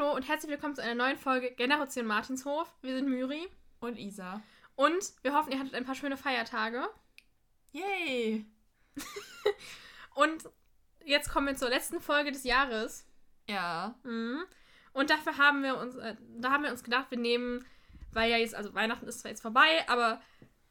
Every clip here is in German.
Hallo und herzlich willkommen zu einer neuen Folge Generation Martinshof. Wir sind Myri. Und Isa. Und wir hoffen, ihr hattet ein paar schöne Feiertage. Yay! Und jetzt kommen wir zur letzten Folge des Jahres. Ja. Mhm. Und dafür haben wir uns, äh, da haben wir uns gedacht, wir nehmen, weil ja jetzt, also Weihnachten ist zwar jetzt vorbei, aber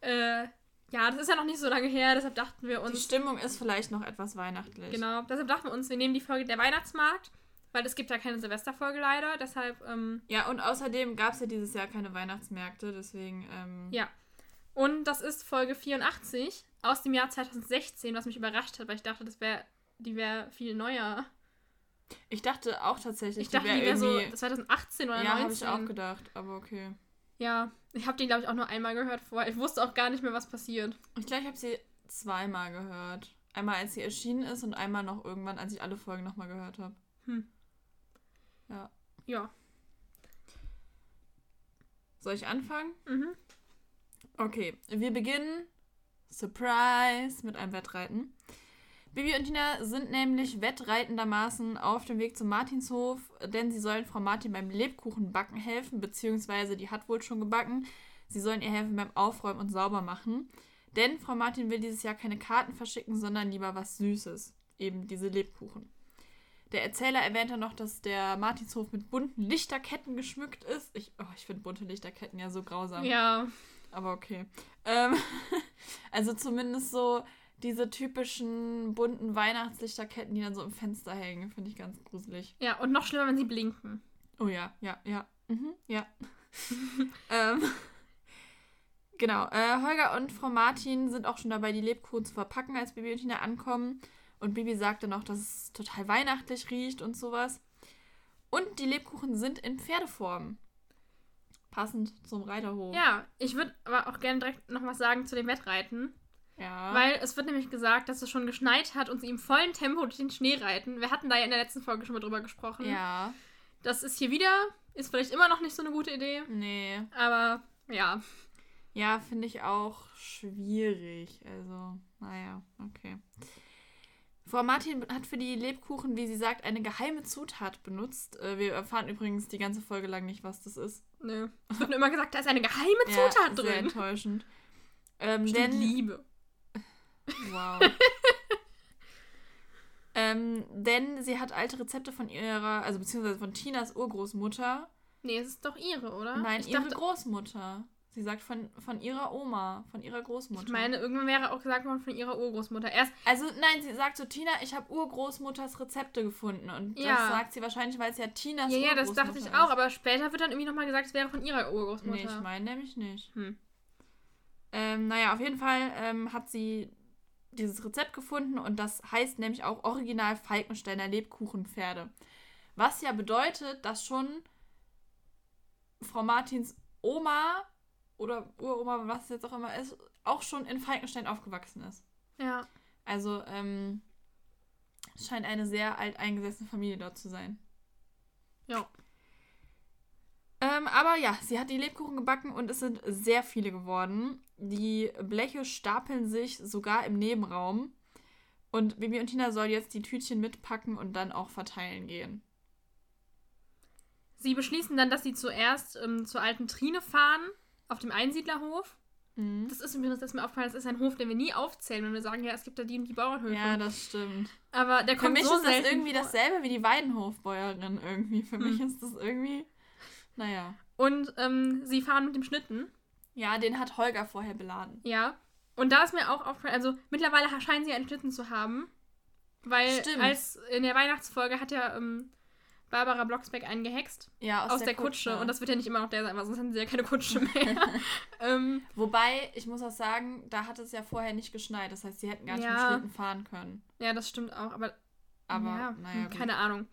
äh, ja, das ist ja noch nicht so lange her, deshalb dachten wir uns. Die Stimmung ist vielleicht noch etwas weihnachtlich. Genau, deshalb dachten wir uns, wir nehmen die Folge der Weihnachtsmarkt, weil es gibt ja keine Silvesterfolge leider, deshalb, ähm, Ja, und außerdem gab es ja dieses Jahr keine Weihnachtsmärkte, deswegen, ähm, ja. Und das ist Folge 84 aus dem Jahr 2016, was mich überrascht hat, weil ich dachte, das wäre, die wäre viel neuer. Ich dachte auch tatsächlich, Ich dachte, die wär wäre so irgendwie- 2018 oder Ja, habe 19. ich auch gedacht, aber okay. Ja, ich habe den, glaube ich, auch nur einmal gehört vorher. Ich wusste auch gar nicht mehr, was passiert. Ich glaube, ich habe sie zweimal gehört. Einmal, als sie erschienen ist und einmal noch irgendwann, als ich alle Folgen nochmal gehört habe. Hm. Ja. Ja. Soll ich anfangen? Mhm. Okay, wir beginnen, Surprise, mit einem Wettreiten. Bibi und Tina sind nämlich wettreitendermaßen auf dem Weg zum Martinshof, denn sie sollen Frau Martin beim Lebkuchenbacken helfen, beziehungsweise die hat wohl schon gebacken. Sie sollen ihr helfen beim Aufräumen und Saubermachen. Denn Frau Martin will dieses Jahr keine Karten verschicken, sondern lieber was Süßes. Eben diese Lebkuchen. Der Erzähler erwähnte noch, dass der Martinshof mit bunten Lichterketten geschmückt ist. Ich, oh, ich finde bunte Lichterketten ja so grausam. Ja. Aber okay. Ähm, also zumindest so diese typischen bunten Weihnachtslichterketten, die dann so im Fenster hängen, finde ich ganz gruselig. Ja, und noch schlimmer, wenn sie blinken. Oh ja, ja, ja. Mhm, ja. ähm, genau. Äh, Holger und Frau Martin sind auch schon dabei, die Lebkuchen zu verpacken, als Bibi und Tina ankommen. Und Bibi sagte noch, dass es total weihnachtlich riecht und sowas. Und die Lebkuchen sind in Pferdeform. Passend zum Reiterhof. Ja, ich würde aber auch gerne direkt noch was sagen zu dem Wettreiten. ja. Weil es wird nämlich gesagt, dass es schon geschneit hat und sie im vollen Tempo durch den Schnee reiten. Wir hatten da ja in der letzten Folge schon mal drüber gesprochen. Ja. Das ist hier wieder, ist vielleicht immer noch nicht so eine gute Idee. Nee. Aber ja. Ja, finde ich auch schwierig. Also, naja, okay. Frau Martin hat für die Lebkuchen, wie sie sagt, eine geheime Zutat benutzt. Äh, Wir erfahren übrigens die ganze Folge lang nicht, was das ist. Nö. Es wird nur immer gesagt, da ist eine geheime Ja, Zutat Sehr drin. enttäuschend. Ähm, Stimmt, denn, Liebe. wow. ähm, denn sie hat alte Rezepte von ihrer, also beziehungsweise von Tinas Urgroßmutter. Nee, es ist doch ihre, oder? Nein, ich ihre dachte, Großmutter. Sie sagt von, von ihrer Oma, von ihrer Großmutter. ich meine, irgendwann wäre auch gesagt worden von ihrer Urgroßmutter. Erst, Also nein, sie sagt so, Tina, ich habe Urgroßmutters Rezepte gefunden. Und Ja. das sagt sie wahrscheinlich, weil es ja Tinas ja, ja, das Urgroßmutter dachte ich ist. auch, aber später wird dann irgendwie nochmal gesagt, es wäre von ihrer Urgroßmutter. Nee, ich meine nämlich nicht. Hm. Ähm, naja, auf jeden Fall ähm, hat sie dieses Rezept gefunden und das heißt nämlich auch Original Falkensteiner Lebkuchenpferde. Was ja bedeutet, dass schon Frau Martins Oma oder Uroma, was es jetzt auch immer ist, auch schon in Falkenstein aufgewachsen ist. Ja. Also, ähm, es scheint eine sehr alteingesessene Familie dort zu sein. Ja. Ähm, aber ja, sie hat die Lebkuchen gebacken und es sind sehr viele geworden. Die Bleche stapeln sich sogar im Nebenraum. Und Bibi und Tina soll jetzt die Tütchen mitpacken und dann auch verteilen gehen. Sie beschließen dann, dass sie zuerst ähm, zur alten Trine fahren, auf dem Einsiedlerhof. Mhm. Das ist übrigens, das ist mir aufgefallen, das ist ein Hof, den wir nie aufzählen, wenn wir sagen, ja, es gibt da die und die Bauernhöfe. Ja, das stimmt. Aber der Für kommt mich so ist das irgendwie vor. dasselbe wie die Weidenhofbäuerin irgendwie. Für mich Hm. ist das irgendwie. Naja. Und ähm, sie fahren mit dem Schlitten. Ja, den hat Holger vorher beladen. Ja. Und da ist mir auch aufgefallen, also mittlerweile scheinen sie einen Schlitten zu haben. Weil Stimmt. als in der Weihnachtsfolge hat ja ähm, Barbara Blocksberg einen gehext Ja, aus, aus, der, Kutsche. Und das wird ja nicht immer noch der sein, weil sonst haben sie ja keine Kutsche mehr. ähm, Wobei, ich muss auch sagen, da hat es ja vorher nicht geschneit. Das heißt, sie hätten gar nicht Ja. mit Schlitten fahren können. ja, das stimmt auch, aber, Aber, ja, naja, hm, keine Ahnung.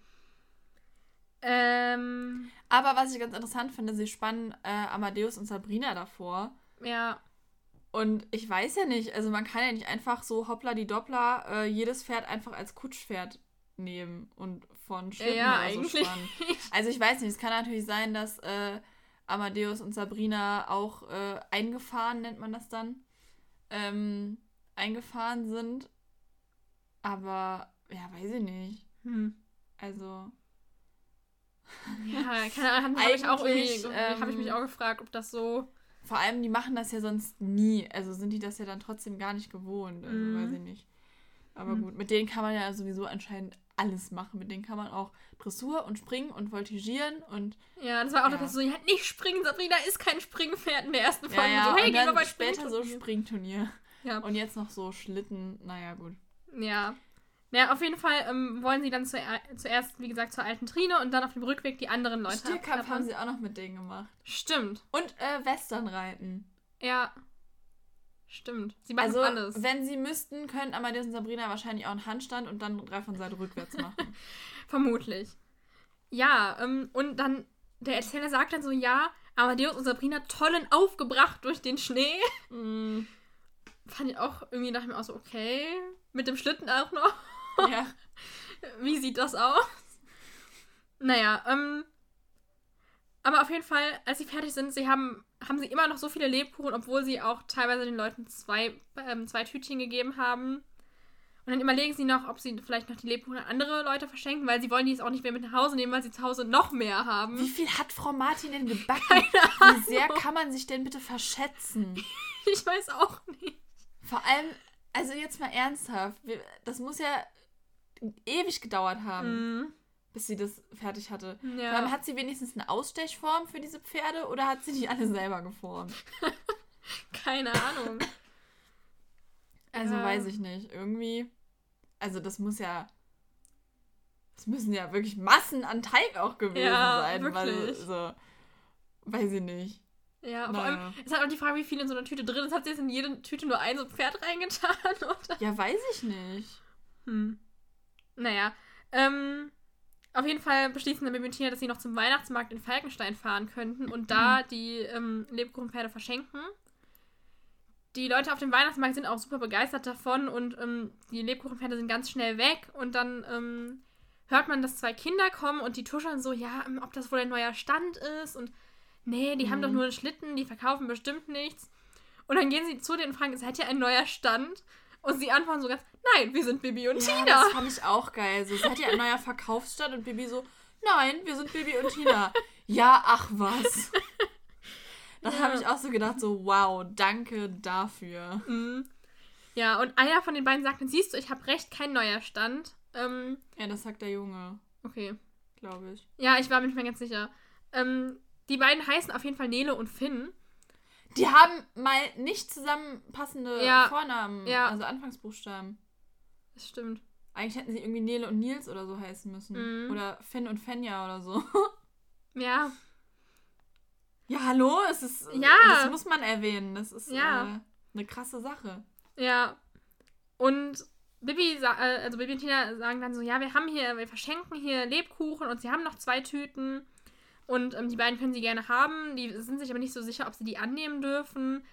Ähm, Aber was ich ganz interessant finde, sie spannen äh, Amadeus und Sabrina davor. ja, Und ich weiß ja nicht, also man kann ja nicht einfach so hoppla die Doppler äh, jedes Pferd einfach als Kutschpferd nehmen und von Schlitten Ja, oder so eigentlich. spannen. Also ich weiß nicht, es kann natürlich sein, dass äh, Amadeus und Sabrina auch äh, eingefahren, nennt man das dann, ähm, eingefahren sind. Aber, ja, weiß ich nicht. hm. Also, ja, Ja, keine Ahnung, habe ich auch Eigentlich, irgendwie, ähm, habe ich mich auch gefragt, ob das so. Vor allem, die machen das ja sonst nie. Also sind die das ja dann trotzdem gar nicht gewohnt. Also Mhm. weiß ich nicht. Aber Mhm. gut, mit denen kann man ja sowieso anscheinend alles machen. Mit denen kann man auch Dressur und Springen und Voltigieren und Ja, das war auch Ja. das so, ja, nicht springen, Sabrina ist kein Springpferd in der ersten Folge. ja, ja, so, hey, und dann bei später so Springturnier. Ja. Und jetzt noch so Schlitten. Naja, gut. Ja. Ja, auf jeden Fall ähm, wollen sie dann zu, zuerst, wie gesagt, zur alten Trine und dann auf dem Rückweg die anderen Leute Stierkampf haben sie auch noch mit denen gemacht. Stimmt. Und äh, Westernreiten. Ja. Stimmt. Sie machen Also, alles. wenn sie müssten, könnten Amadeus und Sabrina wahrscheinlich auch einen Handstand und dann drei von Seite rückwärts machen. Vermutlich. Ja, ähm, und dann, der Erzähler sagt dann so, ja, Amadeus und Sabrina tollen aufgebracht durch den Schnee. mm, Fand ich auch irgendwie, dachte ich mir auch so, okay. Mit dem Schlitten auch noch. ja. Wie sieht das aus? Naja, ähm. Aber auf jeden Fall, als sie fertig sind, sie haben, haben sie immer noch so viele Lebkuchen, obwohl sie auch teilweise den Leuten zwei, ähm, zwei Tütchen gegeben haben. Und dann überlegen sie noch, ob sie vielleicht noch die Lebkuchen an andere Leute verschenken, weil sie wollen die jetzt auch nicht mehr mit nach Hause nehmen, weil sie zu Hause noch mehr haben. Wie viel hat Frau Martin denn gebacken? Wie sehr kann man sich denn bitte verschätzen? Ich weiß auch nicht. Vor allem, also jetzt mal ernsthaft, das muss ja ewig gedauert haben, Mhm. Bis sie das fertig hatte. Vor allem, Ja. hat sie wenigstens eine Ausstechform für diese Pferde oder hat sie die alle selber geformt? Keine Ahnung. Also Ja. weiß ich nicht. Irgendwie, also das muss ja, das müssen ja wirklich Massen an Teig auch gewesen Ja, sein. Weil, wirklich. so, weiß ich nicht. Ja, vor Naja. allem, es ist halt auch die Frage, wie viel in so einer Tüte drin ist. Hat sie jetzt in jede Tüte nur ein so Pferd reingetan? Oder? Ja, weiß ich nicht. Hm. Naja, ähm, auf jeden Fall beschließen dann Bibi und Tina, dass sie noch zum Weihnachtsmarkt in Falkenstein fahren könnten und da die ähm, Lebkuchenpferde verschenken. Die Leute auf dem Weihnachtsmarkt sind auch super begeistert davon und ähm, die Lebkuchenpferde sind ganz schnell weg und dann ähm, hört man, dass zwei Kinder kommen und die tuscheln so, ja, ähm, ob das wohl ein neuer Stand ist und nee, die haben Mhm. doch nur einen Schlitten, die verkaufen bestimmt nichts. Und dann gehen sie zu denen und fragen, seid ihr ein neuer Stand? Und sie antworten so ganz, nein, wir sind Bibi und Ja, Tina. das fand ich auch geil. So, seid ihr ein neuer Verkaufsstand? Und Bibi so, nein, wir sind Bibi und Tina. ja, ach was. Das Ja. habe ich auch so gedacht, so, wow, danke dafür. Mhm. Ja, und einer von den beiden sagt siehst du, ich habe recht, kein neuer Stand. Ähm, Ja, das sagt der Junge, okay. glaube ich. Ja, ich war mir nicht mehr ganz sicher. Ähm, die beiden heißen auf jeden Fall Nele und Finn. Die haben mal nicht zusammenpassende Ja, Vornamen, ja. also Anfangsbuchstaben. Das stimmt. Eigentlich hätten sie irgendwie Nele und Nils oder so heißen müssen. Mhm. Oder Finn und Fenja oder so. Ja, Ja, hallo, es ist. Ja. Das muss man erwähnen. Das ist Ja. äh, eine krasse Sache. ja. Und Bibi, äh, also Bibi und Tina sagen dann so, ja, wir haben hier, wir verschenken hier Lebkuchen und sie haben noch zwei Tüten. Und ähm, die beiden können sie gerne haben. Die sind sich aber nicht so sicher, ob sie die annehmen dürfen.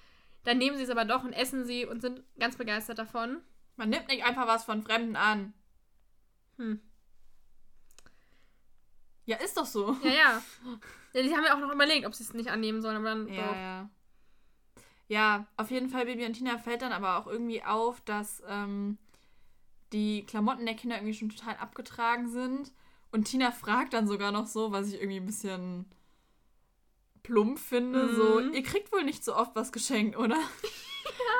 Dann nehmen sie es aber doch und essen sie und sind ganz begeistert davon. Man nimmt nicht einfach was von Fremden an. Hm. Ja, ist doch so. Ja, ja. ja die haben ja auch noch überlegt, ob sie es nicht annehmen sollen, aber dann Ja, doch. ja. Ja, auf jeden Fall, Bibi und Tina fällt dann aber auch irgendwie auf, dass ähm, die Klamotten der Kinder irgendwie schon total abgetragen sind. Und Tina fragt dann sogar noch so, was ich irgendwie ein bisschen plump finde, Mhm. so, ihr kriegt wohl nicht so oft was geschenkt, oder?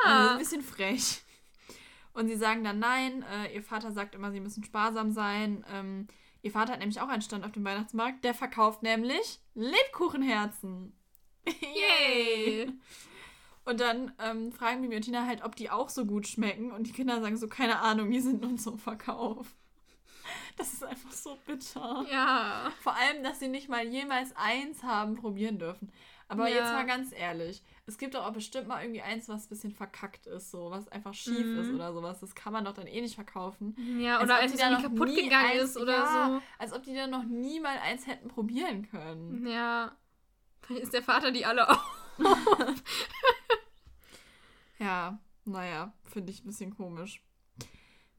Also ein bisschen frech. Und sie sagen dann nein, äh, ihr Vater sagt immer, sie müssen sparsam sein. Ähm, ihr Vater hat nämlich auch einen Stand auf dem Weihnachtsmarkt, der verkauft nämlich Lebkuchenherzen. Yay! Und dann ähm, fragen Bibi und Tina halt, ob die auch so gut schmecken. Und die Kinder sagen so, keine Ahnung, die sind nun zum Verkauf. Das ist einfach so bitter. Ja. Vor allem, dass sie nicht mal jemals eins haben probieren dürfen. Aber Ja. jetzt mal ganz ehrlich, es gibt doch auch bestimmt mal irgendwie eins, was ein bisschen verkackt ist, so was einfach schief Mhm. ist oder sowas. Das kann man doch dann eh nicht verkaufen. Ja, Als oder ob als die es da irgendwie noch kaputt gegangen eins- ist oder ja, Als ob die dann noch nie mal eins hätten probieren können. so. Ja. Vielleicht ist der Vater die alle auch. Ja, naja, finde ich ein bisschen komisch.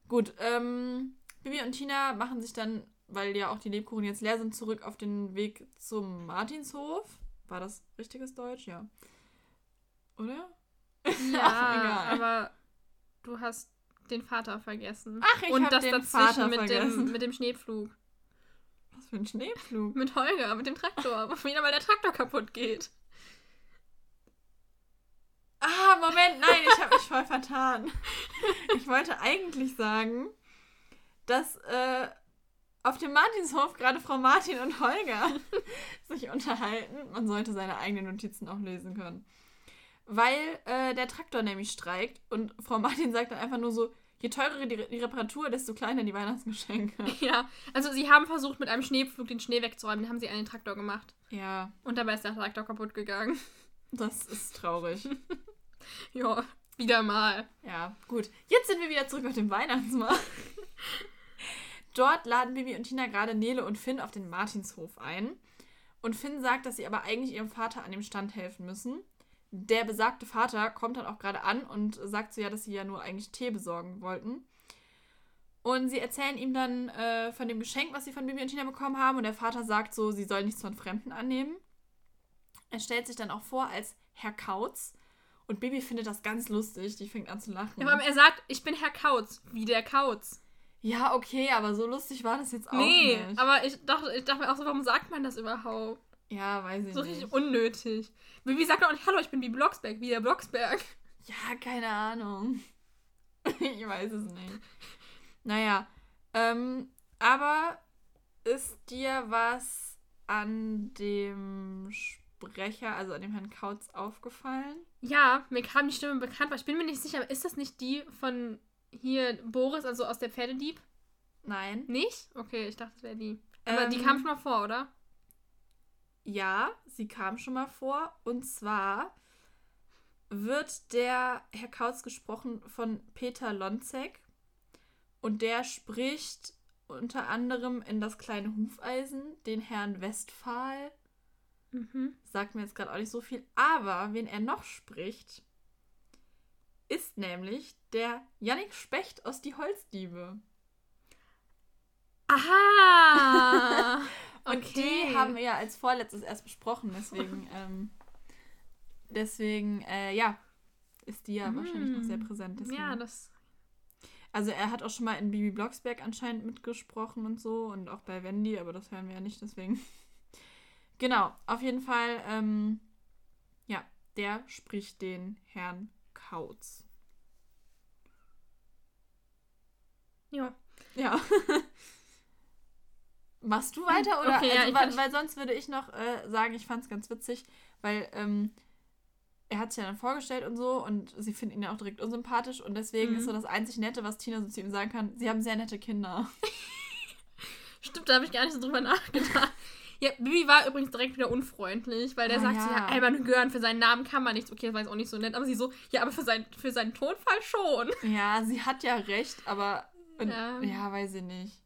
Gut, ähm, Bibi und Tina machen sich dann, weil ja auch die Lebkuchen jetzt leer sind, zurück auf den Weg zum Martinshof. War das richtiges Deutsch? Ja. Oder? Ja, Ach, egal. aber du hast den Vater vergessen. Ach, ich Und das den dazwischen Vater mit vergessen. dem, mit dem Schneepflug. Was für ein Schneepflug? Mit Holger, mit dem Traktor. Wieder mal der Traktor kaputt geht. Ah, Moment, nein, ich habe mich voll vertan. Ich wollte eigentlich sagen, dass äh, auf dem Martinshof gerade Frau Martin und Holger sich unterhalten. Man sollte seine eigenen Notizen auch lesen können. Weil äh, der Traktor nämlich streikt und Frau Martin sagt dann einfach nur so, je teurer die, die Reparatur, desto kleiner die Weihnachtsgeschenke. Ja, also sie haben versucht, mit einem Schneepflug den Schnee wegzuräumen. Den haben sie den Traktor gemacht. Ja, Und dabei ist der Traktor kaputt gegangen. das ist traurig. ja, wieder mal. Ja, gut. Jetzt sind wir wieder zurück auf dem Weihnachtsmarkt. Dort laden Bibi und Tina gerade Nele und Finn auf den Martinshof ein. Und Finn sagt, dass sie aber eigentlich ihrem Vater an dem Stand helfen müssen. Der besagte Vater kommt dann auch gerade an und sagt so ja, dass sie ja nur eigentlich Tee besorgen wollten. Und sie erzählen ihm dann äh, von dem Geschenk, was sie von Bibi und Tina bekommen haben. Und der Vater sagt so, sie sollen nichts von Fremden annehmen. Er stellt sich dann auch vor als Herr Kautz. Und Bibi findet das ganz lustig. Die fängt an zu lachen. Ja, aber er sagt, ich bin Herr Kautz, wie der Kautz. Ja, okay, aber so lustig war das jetzt auch nee, nicht. aber ich dachte, ich dachte mir auch so, warum sagt man das überhaupt? ja, weiß ich So nicht. richtig unnötig. Bibi sagt doch nicht, hallo, ich bin wie Blocksberg, wie der Blocksberg. Ja, keine Ahnung. ich weiß es nicht. Naja, ähm, aber ist dir was an dem Sprecher, also an dem Herrn Kautz, aufgefallen? Ja, mir kam die Stimme bekannt, aber ich bin mir nicht sicher, ist das nicht die von hier Boris, also aus der Pferdedieb? Nein. Nicht? Okay, ich dachte, es wäre die. Aber die Ähm, kam schon mal vor, oder? Ja, sie kam schon mal vor. Und zwar wird der Herr Kautz gesprochen von Peter Lonzek. Und der spricht unter anderem in das kleine Hufeisen den Herrn Westphal. Mhm. Sagt mir jetzt gerade auch nicht so viel. Aber wen er noch spricht, ist nämlich der Yannick Specht aus Die Holzdiebe. Aha! Und Okay. die haben wir ja als vorletztes erst besprochen, deswegen, ähm, deswegen, äh, ja, ist die ja wahrscheinlich noch sehr präsent. Deswegen. ja, das. also er hat auch schon mal in Bibi Blocksberg anscheinend mitgesprochen und so und auch bei Wendy, aber das hören wir ja nicht, deswegen. genau, auf jeden Fall, ähm, ja, der spricht den Herrn Kautz. Ja. Ja. Machst du weiter oder? Okay, ja, also, ich weil, weil sonst würde ich noch äh, sagen, ich fand es ganz witzig, weil ähm, er hat sich ja dann vorgestellt und so und sie finden ihn ja auch direkt unsympathisch und deswegen Mhm. ist so das einzig Nette, was Tina so zu ihm sagen kann, sie haben sehr nette Kinder. Stimmt, da habe ich gar nicht so drüber nachgedacht. Ja, Bibi war übrigens direkt wieder unfreundlich, weil der Ah, sagt ja. ja, Alban Gören, für seinen Namen kann man nichts. Okay, das war jetzt auch nicht so nett, aber sie so, ja, aber für, sein, für seinen Tonfall schon. Ja, sie hat ja recht, aber und, Ja. ja. weiß ich nicht.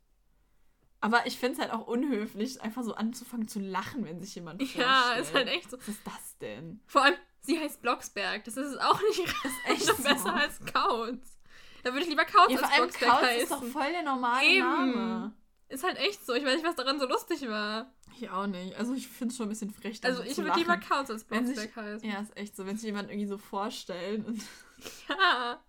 Aber ich finde es halt auch unhöflich, einfach so anzufangen zu lachen, wenn sich jemand vorstellt. Ja, ist halt echt so. Was ist das denn? Vor allem, sie heißt Blocksberg. Das ist es auch nicht echt noch so. besser als Kautz. Da würde ich lieber Kautz Ja, vor als allem Blocksberg Kautz heißen. ist doch voll der normale Eben. Name. Ist halt echt so. Ich weiß nicht, was daran so lustig war. Ich auch nicht. Also ich finde es schon ein bisschen frech. Also ich würde lieber. Kautz als Blocksberg heißen. Ja, ist echt so. Wenn sich jemand irgendwie so vorstellt. Ja.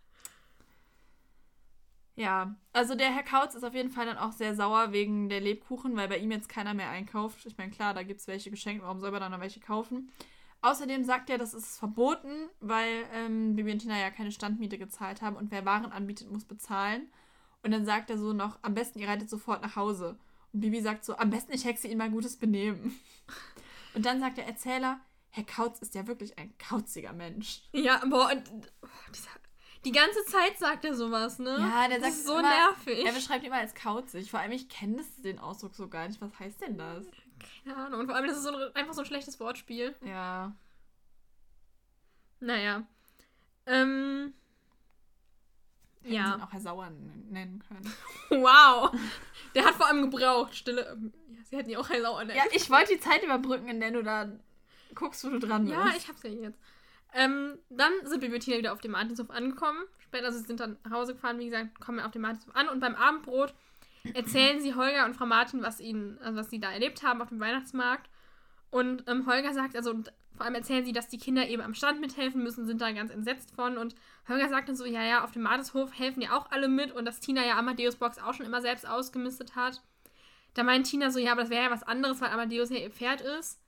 Ja, also der Herr Kautz ist auf jeden Fall dann auch sehr sauer wegen der Lebkuchen, weil bei ihm jetzt keiner mehr einkauft. Ich meine, klar, da gibt es welche geschenkt. Warum soll man dann noch welche kaufen? Außerdem sagt er, das ist verboten, weil ähm, Bibi und Tina ja keine Standmiete gezahlt haben und wer Waren anbietet, muss bezahlen. Und dann sagt er so noch, am besten ihr reitet sofort nach Hause. Und Bibi sagt so, am besten ich hexe ihn mal gutes Benehmen. Und dann sagt der Erzähler, Herr Kautz ist ja wirklich ein kauziger Mensch. Ja, boah, und oh, dieser, die ganze Zeit sagt er sowas, ne? Ja, der das sagt ist so immer- nervig. Er beschreibt immer als kauzig. Vor allem, ich kenne das- den Ausdruck so gar nicht. Was heißt denn das? Keine Ahnung. Und vor allem, das ist so ein, einfach so ein schlechtes Wortspiel. Ja. Naja. Ähm. Hätten Ja. ihn auch Herr Sauer nennen können. Wow. Der hat vor allem gebraucht. Stille. ähm, Ja, sie hätten ihn auch Herr Sauer nennen Ja, ich wollte die Zeit überbrücken, in der du da guckst, wo du dran bist. Ja, ich hab's ja jetzt. Ähm, dann sind wir mit Tina wieder auf dem Martinshof angekommen. Später, also sie sind dann nach Hause gefahren, wie gesagt, kommen auf dem Martinshof an und beim Abendbrot erzählen sie Holger und Frau Martin, was ihnen, also was sie da erlebt haben auf dem Weihnachtsmarkt. Und ähm, Holger sagt, also vor allem erzählen sie, dass die Kinder eben am Stand mithelfen müssen, sind da ganz entsetzt von. Und Holger sagt dann so, ja, ja, auf dem Martinshof helfen ja auch alle mit und dass Tina ja Amadeus Box auch schon immer selbst ausgemistet hat. Da meint Tina so, ja, aber das wäre ja was anderes, weil Amadeus ja ihr Pferd ist.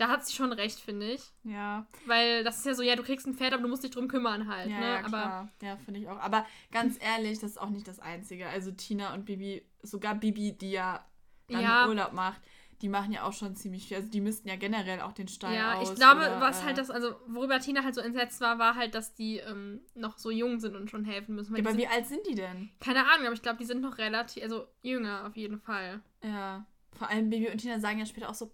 Da hat sie schon recht, finde ich. Ja. Weil das ist ja so, ja, du kriegst ein Pferd, aber du musst dich drum kümmern halt. Ja, ne? ja, aber klar. Ja, finde ich auch. Aber ganz ehrlich, das ist auch nicht das Einzige. Also Tina und Bibi, sogar Bibi, die ja dann Ja. Urlaub macht, die machen ja auch schon ziemlich viel. Also die müssten ja generell auch den Stall ja, aus. ich glaube, oder, was äh, halt das, also worüber Tina halt so entsetzt war, war halt, dass die ähm, noch so jung sind und schon helfen müssen. Ja, aber die wie alt sind die denn? sind, keine Ahnung, aber ich glaube, die sind noch relativ, also jünger auf jeden Fall. Ja. Vor allem Bibi und Tina sagen ja später auch so,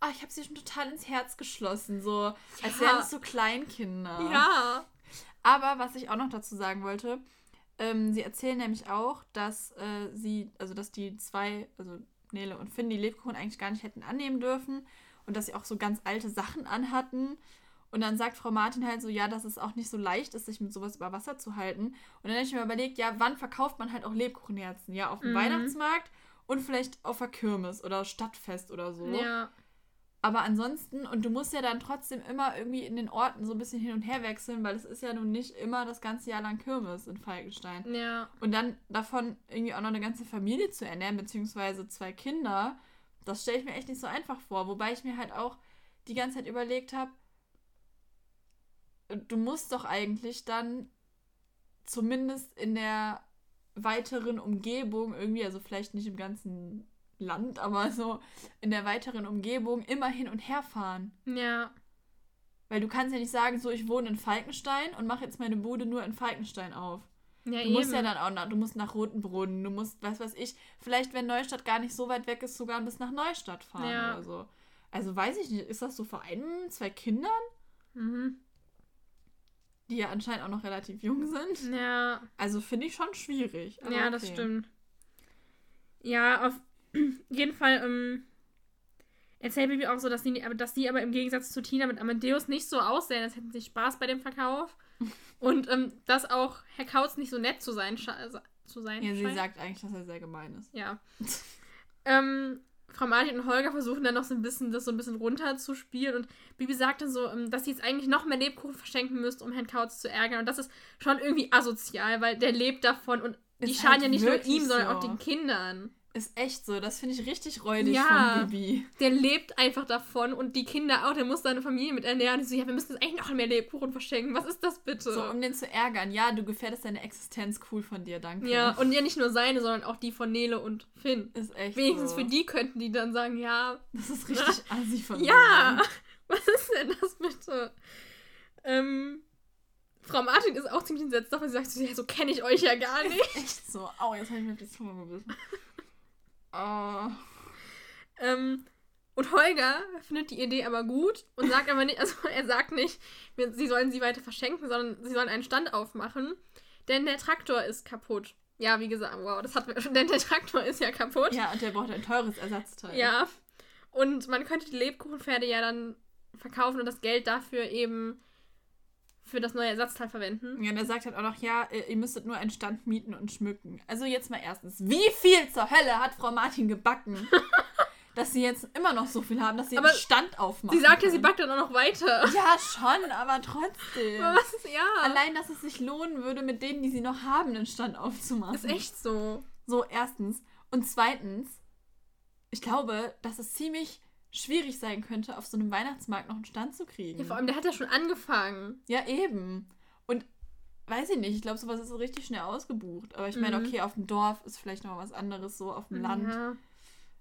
ah, ich habe sie schon total ins Herz geschlossen. So, als Ja. wären es so Kleinkinder. Ja. Aber was ich auch noch dazu sagen wollte, ähm, sie erzählen nämlich auch, dass äh, sie, also dass die zwei, also Nele und Finn, die Lebkuchen eigentlich gar nicht hätten annehmen dürfen und dass sie auch so ganz alte Sachen anhatten. Und dann sagt Frau Martin halt so, ja, dass es auch nicht so leicht ist, sich mit sowas über Wasser zu halten. Und dann habe ich mir überlegt, ja, wann verkauft man halt auch Lebkuchenherzen? Ja, auf dem Mhm. Weihnachtsmarkt und vielleicht auf der Kirmes oder Stadtfest oder so. Ja. Aber ansonsten, und du musst ja dann trotzdem immer irgendwie in den Orten so ein bisschen hin und her wechseln, weil es ist ja nun nicht immer das ganze Jahr lang Kirmes in Falkenstein. Ja. Und dann davon irgendwie auch noch eine ganze Familie zu ernähren, beziehungsweise zwei Kinder, das stelle ich mir echt nicht so einfach vor. Wobei ich mir halt auch die ganze Zeit überlegt habe, du musst doch eigentlich dann zumindest in der weiteren Umgebung irgendwie, also vielleicht nicht im ganzen Land, aber so in der weiteren Umgebung immer hin und her fahren. Ja. Weil du kannst ja nicht sagen, so ich wohne in Falkenstein und mache jetzt meine Bude nur in Falkenstein auf. Ja, Du musst ja dann auch nach, du musst nach Rotenbrunnen, du musst, was weiß ich, vielleicht wenn Neustadt gar nicht so weit weg ist, sogar bis nach Neustadt fahren Ja. oder so. Also weiß ich nicht, ist das so vor einem, zwei Kindern, Mhm. die ja anscheinend auch noch relativ jung sind? Ja. Also finde ich schon schwierig. Ja, das okay. stimmt. Ja, auf jeden Fall ähm, erzählt Bibi auch so, dass die, aber dass die aber im Gegensatz zu Tina mit Amadeus nicht so aussehen, als hätten sie Spaß bei dem Verkauf. Und ähm, dass auch Herr Kautz nicht so nett zu sein, zu sein Ja, sie scheint. sagt eigentlich, dass er sehr gemein ist. Ja. ähm, Frau Martin und Holger versuchen dann noch so ein bisschen, das so ein bisschen runterzuspielen und Bibi sagt dann so, ähm, dass sie jetzt eigentlich noch mehr Lebkuchen verschenken müsste, um Herrn Kautz zu ärgern. Und das ist schon irgendwie asozial, weil der lebt davon und die Ist schaden halt ja nicht nur ihm, sondern so. auch den Kindern. Ist echt so, das finde ich richtig räudig Ja. von Bibi. Der lebt einfach davon und die Kinder auch, der muss seine Familie mit ernähren. Und so, ja, wir müssen jetzt eigentlich noch mehr Lebkuchen verschenken. Was ist das bitte? So, um den zu ärgern. Ja, du gefährdest deine Existenz, cool von dir, danke. ja, und ja nicht nur seine, sondern auch die von Nele und Finn. ist echt Wenigstens so. für die könnten die dann sagen, ja, Das ist richtig assi von Ja, denen. was ist denn das bitte? Ähm, Frau Martin ist auch ziemlich entsetzt davon. Sie sagt so, ja, so kenne ich euch ja gar nicht. Echt so. Au, jetzt habe ich mir die Zunge gebissen. Oh. ähm, und Holger findet die Idee aber gut und sagt aber nicht, also er sagt nicht, sie sollen sie weiter verschenken, sondern sie sollen einen Stand aufmachen, denn der Traktor ist kaputt. Ja, wie gesagt, wow, das hatten wir schon, denn der Traktor ist ja kaputt. Ja, und der braucht ein teures Ersatzteil. Ja. Und man könnte die Lebkuchenpferde ja dann verkaufen und das Geld dafür eben für das neue Ersatzteil verwenden. Ja, und er sagt halt auch noch, ja, ihr müsstet nur einen Stand mieten und schmücken. Also jetzt mal erstens, wie viel zur Hölle hat Frau Martin gebacken, dass sie jetzt immer noch so viel haben, dass sie Aber einen Stand aufmachen Sie sagt ja, sie backt dann auch noch weiter. Ja, schon, aber trotzdem. Was ja. Allein, dass es sich lohnen würde, mit denen, die sie noch haben, einen Stand aufzumachen. ist echt so. So, erstens. Und zweitens, ich glaube, dass es ziemlich schwierig sein könnte, auf so einem Weihnachtsmarkt noch einen Stand zu kriegen. Ja, vor allem, der hat ja schon angefangen. Ja, eben. Und weiß ich nicht, ich glaube, sowas ist so richtig schnell ausgebucht. Aber ich meine, Mhm. okay, auf dem Dorf ist vielleicht noch was anderes, so auf dem Land, Ja.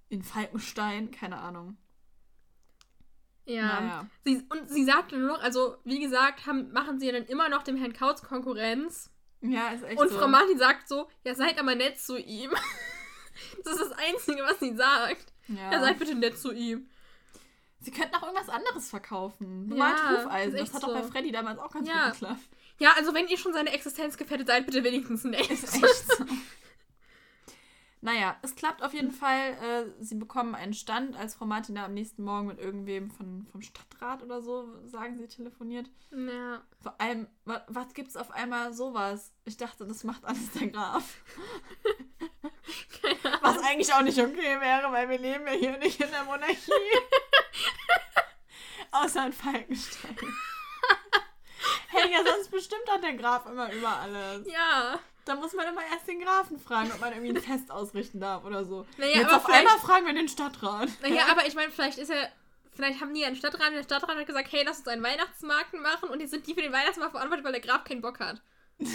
in Falkenstein, keine Ahnung. ja. Naja. Sie, und sie sagte nur noch, also wie gesagt, haben, machen sie ja dann immer noch dem Herrn Kautz Konkurrenz. Ja, ist echt Und so. Frau Martin sagt so, ja, seid aber nett zu ihm. das ist das Einzige, was sie sagt. ja. Ja, seid bitte nett zu ihm. Sie könnten auch irgendwas anderes verkaufen. Ja, Bemalt ist Hufeisen. Das hat doch so. bei Freddy damals auch ganz Ja. gut geklappt. Ja, also wenn ihr schon seine Existenz gefährdet seid, bitte wenigstens nett. Ist echt so. Naja, es klappt auf jeden Fall. Äh, sie bekommen einen Stand, als Frau Martina am nächsten Morgen mit irgendwem von, vom Stadtrat oder so, sagen sie, telefoniert. Ja. Vor allem, was, was gibt's auf einmal sowas? Ich dachte, das macht alles der Graf. Was eigentlich auch nicht okay wäre, weil wir leben ja hier nicht in der Monarchie. Außer in Falkenstein. hey, ja, sonst bestimmt hat der Graf immer über alles. Ja. Da muss man immer erst den Grafen fragen, ob man irgendwie ein Fest ausrichten darf oder so. Naja, Jetzt aber auf einmal fragen wir den Stadtrat. Naja, aber ich meine, vielleicht ist er. Vielleicht haben die einen Stadtrat und der Stadtrat hat gesagt, hey, lass uns einen Weihnachtsmarkt machen und jetzt sind die für den Weihnachtsmarkt verantwortlich, weil der Graf keinen Bock hat.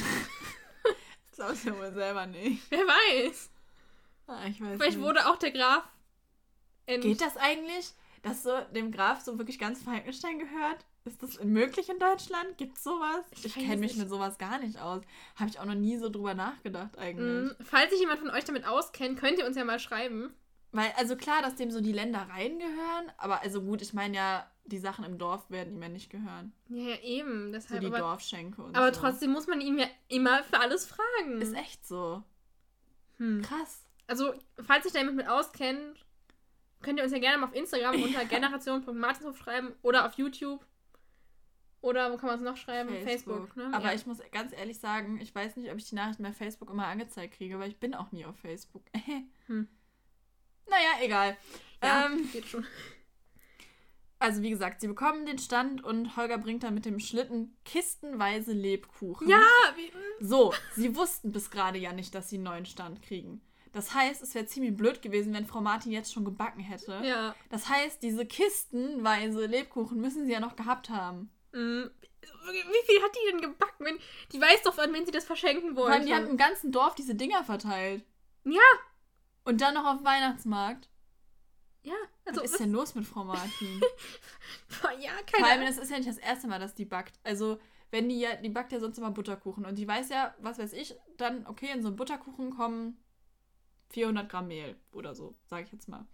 Das glaubst du ja wohl selber nicht. Wer weiß. Ah, ich weiß Vielleicht nicht. wurde auch der Graf. Geht das eigentlich, dass so dem Graf so wirklich ganz Falkenstein gehört? Ist das möglich in Deutschland? Gibt's sowas? Ich Ich, kenne mich mit sowas gar nicht aus. Habe ich auch noch nie so drüber nachgedacht eigentlich. Mm, Falls sich jemand von euch damit auskennt, könnt ihr uns ja mal schreiben. Weil, also klar, dass dem so die Ländereien gehören, aber also gut, ich meine ja, die Sachen im Dorf werden ihm ja nicht gehören. Ja, ja eben. So Deshalb, die aber, Dorfschenke und aber so. trotzdem muss man ihn ja immer für alles fragen. Ist echt so. Hm. Krass. Also, falls sich da jemand mit auskennt, könnt ihr uns ja gerne mal auf Instagram unter generation.martinshof schreiben oder auf YouTube. Oder wo kann man es noch schreiben? Facebook. ne? Aber ja. ich muss ganz ehrlich sagen, ich weiß nicht, ob ich die Nachrichten bei Facebook immer angezeigt kriege, weil ich bin auch nie auf Facebook. Hm. Naja, egal. ja, Ähm, geht schon. also wie gesagt, sie bekommen den Stand und Holger bringt dann mit dem Schlitten kistenweise Lebkuchen. Ja, wie, So, sie wussten bis gerade ja nicht, dass sie einen neuen Stand kriegen. Das heißt, es wäre ziemlich blöd gewesen, wenn Frau Martin jetzt schon gebacken hätte. ja. Das heißt, diese kistenweise Lebkuchen müssen sie ja noch gehabt haben. Mm, Wie viel hat die denn gebacken? Die weiß doch, an wen sie das verschenken Vor wollte. allem, die haben im ganzen Dorf diese Dinger verteilt. Ja. Und dann noch auf dem Weihnachtsmarkt. ja, Was also ist denn los mit Frau Martin? ja, Vor keine allem, Ahnung. es ist ja nicht das erste Mal, dass die backt. Also, wenn die ja, die backt ja sonst immer Butterkuchen. Und die weiß ja, was weiß ich, dann, okay, in so einen Butterkuchen kommen 400 Gramm Mehl oder so, sage ich jetzt mal.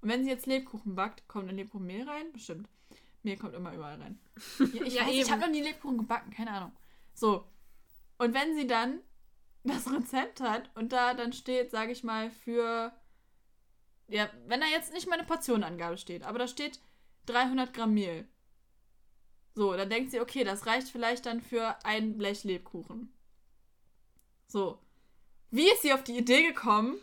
Und wenn sie jetzt Lebkuchen backt, kommt ein Lebkuchen Mehl rein? Bestimmt. Mehl kommt immer überall rein. Ja, ich Ja, ich habe noch nie Lebkuchen gebacken, keine Ahnung. So. Und wenn sie dann das Rezept hat und da dann steht, sage ich mal, für. Ja, wenn da jetzt nicht mal eine Portionenangabe steht, aber da steht 300 Gramm Mehl. So, dann denkt sie, okay, das reicht vielleicht dann für ein Blech Lebkuchen. So. Wie ist sie auf die Idee gekommen,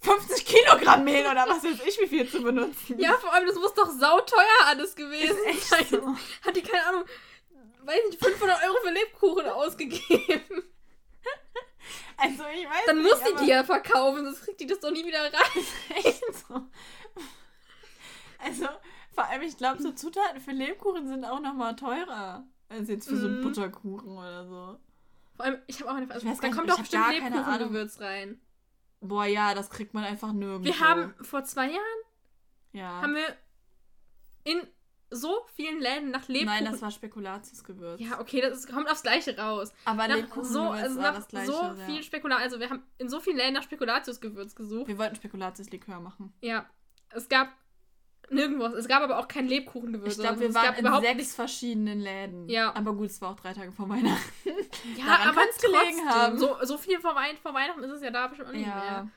50 Kilogramm Mehl oder was weiß ich, wie viel zu benutzen? Ja, vor allem, das muss doch sauteuer alles gewesen sein. so. Hat die, keine Ahnung, weiß nicht, 500 Euro für Lebkuchen ausgegeben. Also, ich weiß Dann nicht, muss die die ja verkaufen, sonst kriegt die das doch nie wieder rein. echt so. Also, vor allem, ich glaube, so Zutaten für Lebkuchen sind auch nochmal teurer als jetzt für so einen Mhm. Butterkuchen oder so. Vor allem, ich habe auch eine Frage. Weiß Da nicht, kommt doch bestimmt Lebkuchengewürz rein. Boah, ja, das kriegt man einfach nirgendwo. Wir haben vor zwei Jahren ja. haben wir in so vielen Läden nach Lebkuchen. Nein, das war Spekulatiusgewürz. ja, okay, das ist, kommt aufs Gleiche raus. aber Nach Lebkuchengewürz so, also war nach gleiche. so ja. viel Spekulat, also wir haben in so vielen Läden nach Spekulatiusgewürz gesucht. Wir wollten Spekulatiuslikör machen. Ja, es gab nirgendwo. Es gab aber auch kein Lebkuchengewürz. Ich glaube, wir es waren gab in überhaupt sechs nichts. verschiedenen Läden. Ja. Aber gut, es war auch drei Tage vor Weihnachten. Ja, daran aber es gelegen haben. So, so viel vor, Wein, vor Weihnachten ist es ja da bestimmt auch nicht mehr.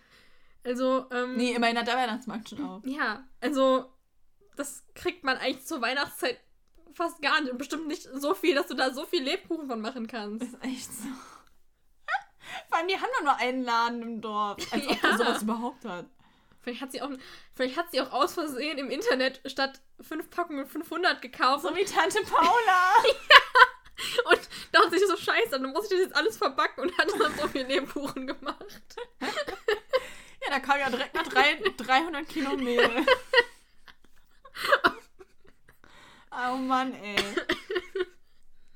Also, ähm, Nee, immerhin hat der Weihnachtsmarkt schon auf. ja, also das kriegt man eigentlich zur Weihnachtszeit fast gar nicht. Und bestimmt nicht so viel, dass du da so viel Lebkuchen von machen kannst. Ist echt so. Vor allem, die haben doch nur einen Laden im Dorf. Als ob Ja. der sowas überhaupt hat. Vielleicht hat sie auch, vielleicht hat sie auch aus Versehen im Internet statt fünf Packungen 500 gekauft So wie Tante Paula. und dachte sich so scheiße, dann muss ich das jetzt alles verbacken und hat dann so viel Lebkuchen gemacht. ja, da kam ja direkt mal drei, 300 Kilo Mehl. oh Mann, ey.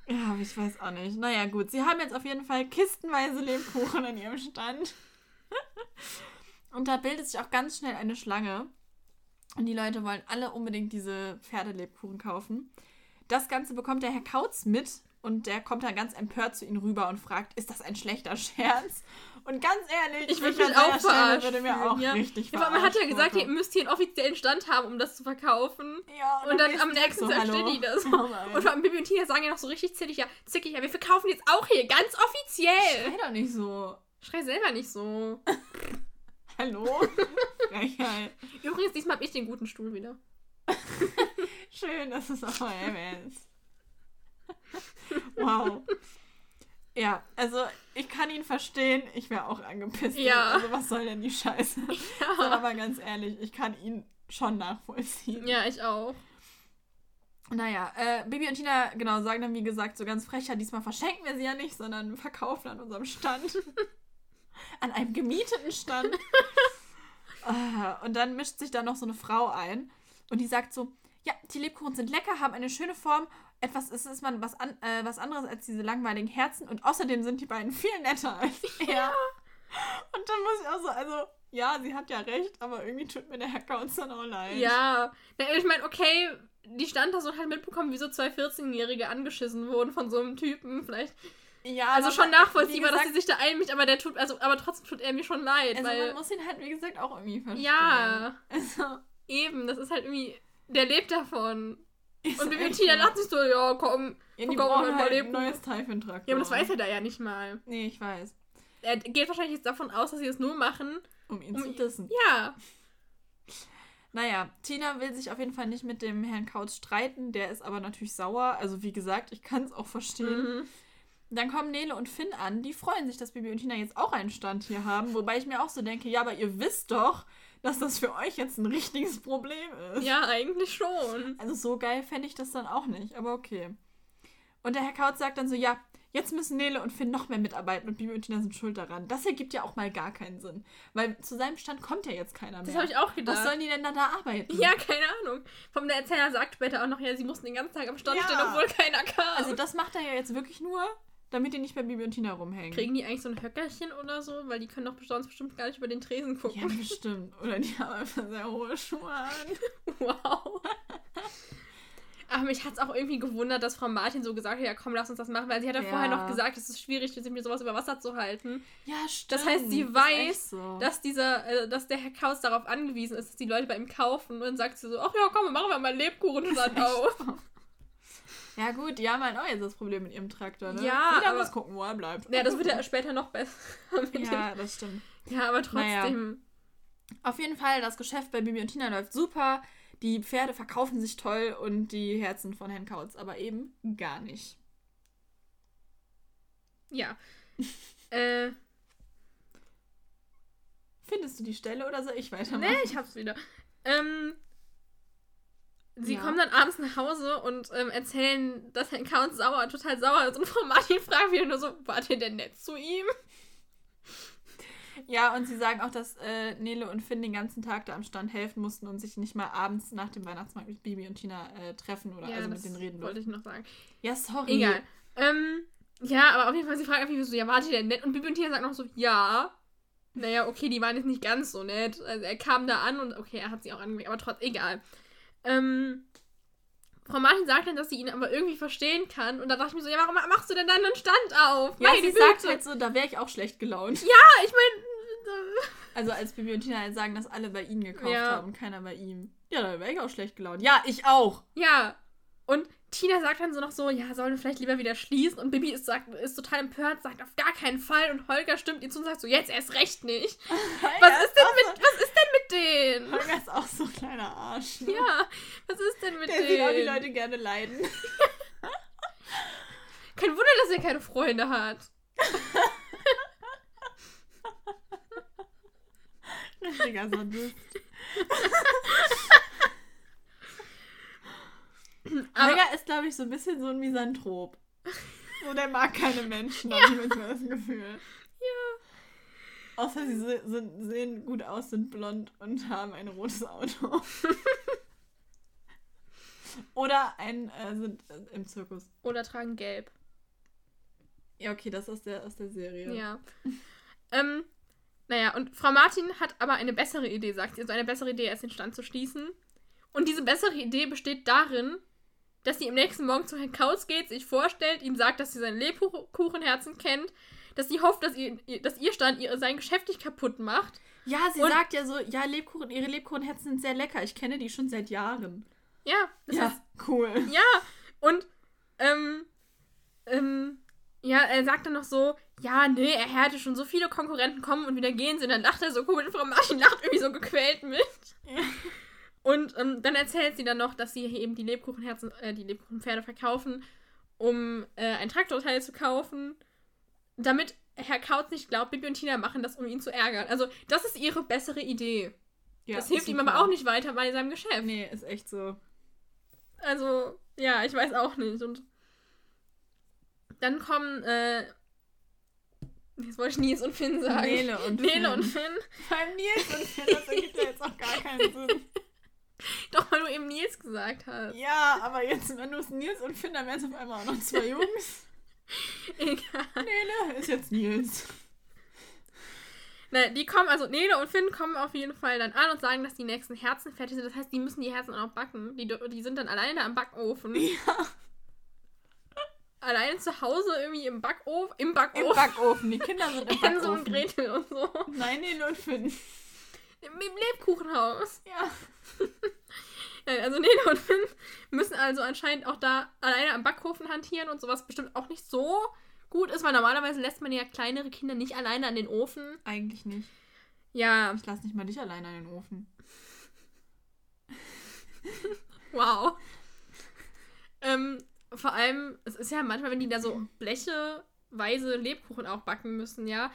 Ja, aber ich weiß auch nicht. Naja, gut. Sie haben jetzt auf jeden Fall kistenweise Lebkuchen an ihrem Stand. Und da bildet sich auch ganz schnell eine Schlange. Und die Leute wollen alle unbedingt diese Pferdelebkuchen kaufen. Das Ganze bekommt der Herr Kautz mit. Und der kommt dann ganz empört zu ihnen rüber und fragt, ist das ein schlechter Scherz? Und ganz ehrlich, Ich würde mich auch Stelle verarscht würde mir auch ja. richtig Ja, aber man hat ja gesagt, ihr müsst hier einen offiziellen Stand haben, um das zu verkaufen. Ja, Und dann am nächsten Tag steht die da so. Oh. Und vor allem Bibi und Tina sagen ja noch so richtig zickig, ja, zickig, ja, wir verkaufen jetzt auch hier, ganz offiziell. Schrei doch nicht so. Schrei selber nicht so. Hallo? Frechheit. Übrigens, diesmal habe ich den guten Stuhl wieder. Schön, dass es auch mal erwähnst. wow. Ja, also ich kann ihn verstehen, ich wäre auch angepisst. Ja. Also was soll denn die Scheiße? So, aber ganz ehrlich, ich kann ihn schon nachvollziehen. Ja, ich auch. Naja, äh, Bibi und Tina, genau, sagen dann wie gesagt so ganz frech, ja, diesmal verschenken wir sie ja nicht, sondern verkaufen an unserem Stand. An einem gemieteten Stand. Ah, und dann mischt sich da noch so eine Frau ein und die sagt so, ja, die Lebkuchen sind lecker, haben eine schöne Form. Etwas ist, ist man was, an, äh, was anderes als diese langweiligen Herzen und außerdem sind die beiden viel netter als er. Und dann muss ich auch so, also, ja, sie hat ja recht, aber irgendwie tut mir der Herr Kautz dann auch leid. Ja. Ich meine, okay, die stand da so und hat mitbekommen, wie so zwei 14-Jährige angeschissen wurden von so einem Typen. Vielleicht. Ja Also schon nachvollziehbar, dass gesagt, sie sich da einmischt, aber der tut, also, aber trotzdem tut er mir schon leid, Also weil. man muss ihn halt, wie gesagt, auch irgendwie verstehen. Ja. Also, Eben, das ist halt irgendwie. Der lebt davon. ist Und Tina dachten sich so, ja, komm. Ja, die auch brauchen halt ein neues Typhon-Traktor. Ja, aber das weiß er da ja nicht mal. Nee, ich weiß. Er geht wahrscheinlich jetzt davon aus, dass sie es nur machen. Um ihn Um zu dissen. Ja. Naja, Tina will sich auf jeden Fall nicht mit dem Herrn Kautz streiten. Der ist aber natürlich sauer. Also wie gesagt, ich kann es auch verstehen. Mhm. Dann kommen Nele und Finn an. Die freuen sich, dass Bibi und Tina jetzt auch einen Stand hier haben. Wobei ich mir auch so denke, ja, aber ihr wisst doch, dass das für euch jetzt ein richtiges Problem ist. Ja, eigentlich schon. Also so geil fände ich das dann auch nicht, aber okay. Und der Herr Kautz sagt dann so, ja, jetzt müssen Nele und Finn noch mehr mitarbeiten und Bibi und Tina sind schuld daran. Das ergibt ja auch mal gar keinen Sinn. Weil zu seinem Stand kommt ja jetzt keiner mehr. Das habe ich auch gedacht. Was sollen die denn dann da arbeiten? Ja, keine Ahnung. Vom der Erzähler sagt später auch noch, ja, sie mussten den ganzen Tag am Stand Ja. stehen, obwohl keiner kam. Also das macht er ja jetzt wirklich nur, damit die nicht bei Bibi und Tina rumhängen. Kriegen die eigentlich so ein Höckerchen oder so? Weil die können doch sonst bestimmt gar nicht über den Tresen gucken. ja, bestimmt. Oder die haben einfach sehr hohe Schuhe an. Wow. Aber mich hat es auch irgendwie gewundert, dass Frau Martin so gesagt hat, ja komm, lass uns das machen, weil sie hat ja, Ja. vorher noch gesagt, es ist schwierig, sich mir sowas über Wasser zu halten. Ja, stimmt. Das heißt, sie weiß, echt so. Dass dieser, äh, dass der Herr Kaus darauf angewiesen ist, dass die Leute bei ihm kaufen und dann sagt sie so, ach ja, komm, machen wir mal einen Lebkuchenstand auf. Ja gut, die haben halt auch jetzt das Problem mit ihrem Traktor, ne? Ja, Jeder aber- muss gucken, wo er bleibt. Ja, das wird ja später noch besser. Ja, das stimmt. dem, ja aber trotzdem. Auf jeden Fall, das Geschäft bei Bibi und Tina läuft super. Die Pferde verkaufen sich toll und die Herzen von Herrn Kautz aber eben gar nicht. Ja. äh, Findest du die Stelle oder soll ich weitermachen? nee, ich hab's wieder. Ähm, sie Ja. kommen dann abends nach Hause und ähm, erzählen, dass Herr Kaus sauer, total sauer ist. Und Frau Martin fragt wieder nur so, wart ihr denn nett zu ihm? Ja, und sie sagen auch, dass äh, Nele und Finn den ganzen Tag da am Stand helfen mussten und sich nicht mal abends nach dem Weihnachtsmarkt mit Bibi und Tina äh, treffen oder also mit denen reden wollte ich noch sagen. Ja, sorry. Egal. Ähm, ja, aber auf jeden Fall, sie fragen einfach so, ja, wart ihr denn nett? Und Bibi und Tina sagen noch so, ja. Naja, okay, die waren jetzt nicht ganz so nett. Also er kam da an und okay, er hat sie auch angemerkt, aber trotzdem, egal. Ähm, Frau Martin sagt dann, dass sie ihn aber irgendwie verstehen kann. Und da dachte ich mir so, ja, warum machst du denn dann einen Stand auf? Ja, Meine sie Güte. sagt halt so, da wäre ich auch schlecht gelaunt. Ja, ich meine. Also als Bibi und Tina halt sagen, dass alle bei ihnen gekauft Ja. haben, keiner bei ihm. Ja, da wäre ich auch schlecht gelaunt. Ja, ich auch. Ja. Und Tina sagt dann so noch so, ja, sollen wir vielleicht lieber wieder schließen? Und Bibi ist, sagt, ist total empört, sagt auf gar keinen Fall. Und Holger stimmt ihr zu und sagt so, jetzt erst recht nicht. Was ist denn mit, was ist mit denen? Holger ist auch so ein kleiner Arsch. ne? Ja, was ist denn mit Der sieht auch die denen? Leute gerne leiden. Kein Wunder, dass er keine Freunde hat. Richtiger Sadist. Holger ist, glaube ich, so ein bisschen so ein Misanthrop. So, der mag keine Menschen, habe ich manchmal das Gefühl. Ja. Außer sie sind, sehen gut aus, sind blond und haben ein rotes Auto. Oder ein, äh, sind äh, im Zirkus. Oder tragen gelb. Ja, okay, das ist aus der, aus der Serie. Ja. ähm, naja, und Frau Martin hat aber eine bessere Idee, sagt sie. Also eine bessere Idee, als den Stand zu schließen. Und diese bessere Idee besteht darin, dass sie am nächsten Morgen zu Herrn Kautz geht, sich vorstellt, ihm sagt, dass sie sein Lebkuchenherzen kennt, dass sie hofft, dass ihr, dass ihr Stand ihr sein Geschäft nicht kaputt macht. Ja, sie Und- sagt ja so, ja, Lebkuchen, ihre Lebkuchenherzen sind sehr lecker. Ich kenne die schon seit Jahren. Ja, das ja, ist cool. Ja, und ähm, ähm, ja, er sagt dann noch so, ja, nee, er hätte schon so viele Konkurrenten kommen und wieder gehen sie. Und dann lacht er so komisch, Frau Martin lacht irgendwie so gequält mit. Ja. Und ähm, dann erzählt sie dann noch, dass sie eben die Lebkuchenherzen, äh, die Lebkuchenpferde verkaufen, um äh, ein Traktorteil zu kaufen, damit Herr Kautz nicht glaubt, Bibi und Tina machen das, um ihn zu ärgern. Also, das ist ihre bessere Idee. Ja, das hilft ihm aber auch nicht weiter bei seinem Geschäft. Nee, ist echt so. Also, ja, ich weiß auch nicht. Und dann kommen, äh, Jetzt wollte ich Nils und Finn sagen. Nele und Nele Finn. und Finn. Beim Nils und Finn, das ergibt ja jetzt auch gar keinen Sinn. Doch, weil du eben Nils gesagt hast. Ja, aber jetzt, wenn du es Nils und Finn, dann wären es auf einmal auch noch zwei Jungs. Egal. Nele ist jetzt Nils. Na, die kommen, also Nele und Finn kommen auf jeden Fall dann an und sagen, dass die nächsten Herzen fertig sind. Das heißt, die müssen die Herzen auch noch backen. Die, die sind dann alleine am Backofen. Ja. Alleine zu Hause irgendwie im Backofen. Im Backofen. Im Backofen. Die Kinder sind im Hänsel und Backofen. Gretel und so. Nein, Nele und Finn. Im, im Lebkuchenhaus. Ja. Ja, Also Nele und Finn müssen also anscheinend auch da alleine am Backofen hantieren und sowas bestimmt auch nicht so gut ist, weil normalerweise lässt man ja kleinere Kinder nicht alleine an den Ofen. Eigentlich nicht. Ja, Ich lass nicht mal dich alleine in den Ofen. wow. ähm, vor allem, es ist ja manchmal, wenn die da so blecheweise Lebkuchen auch backen müssen, ja,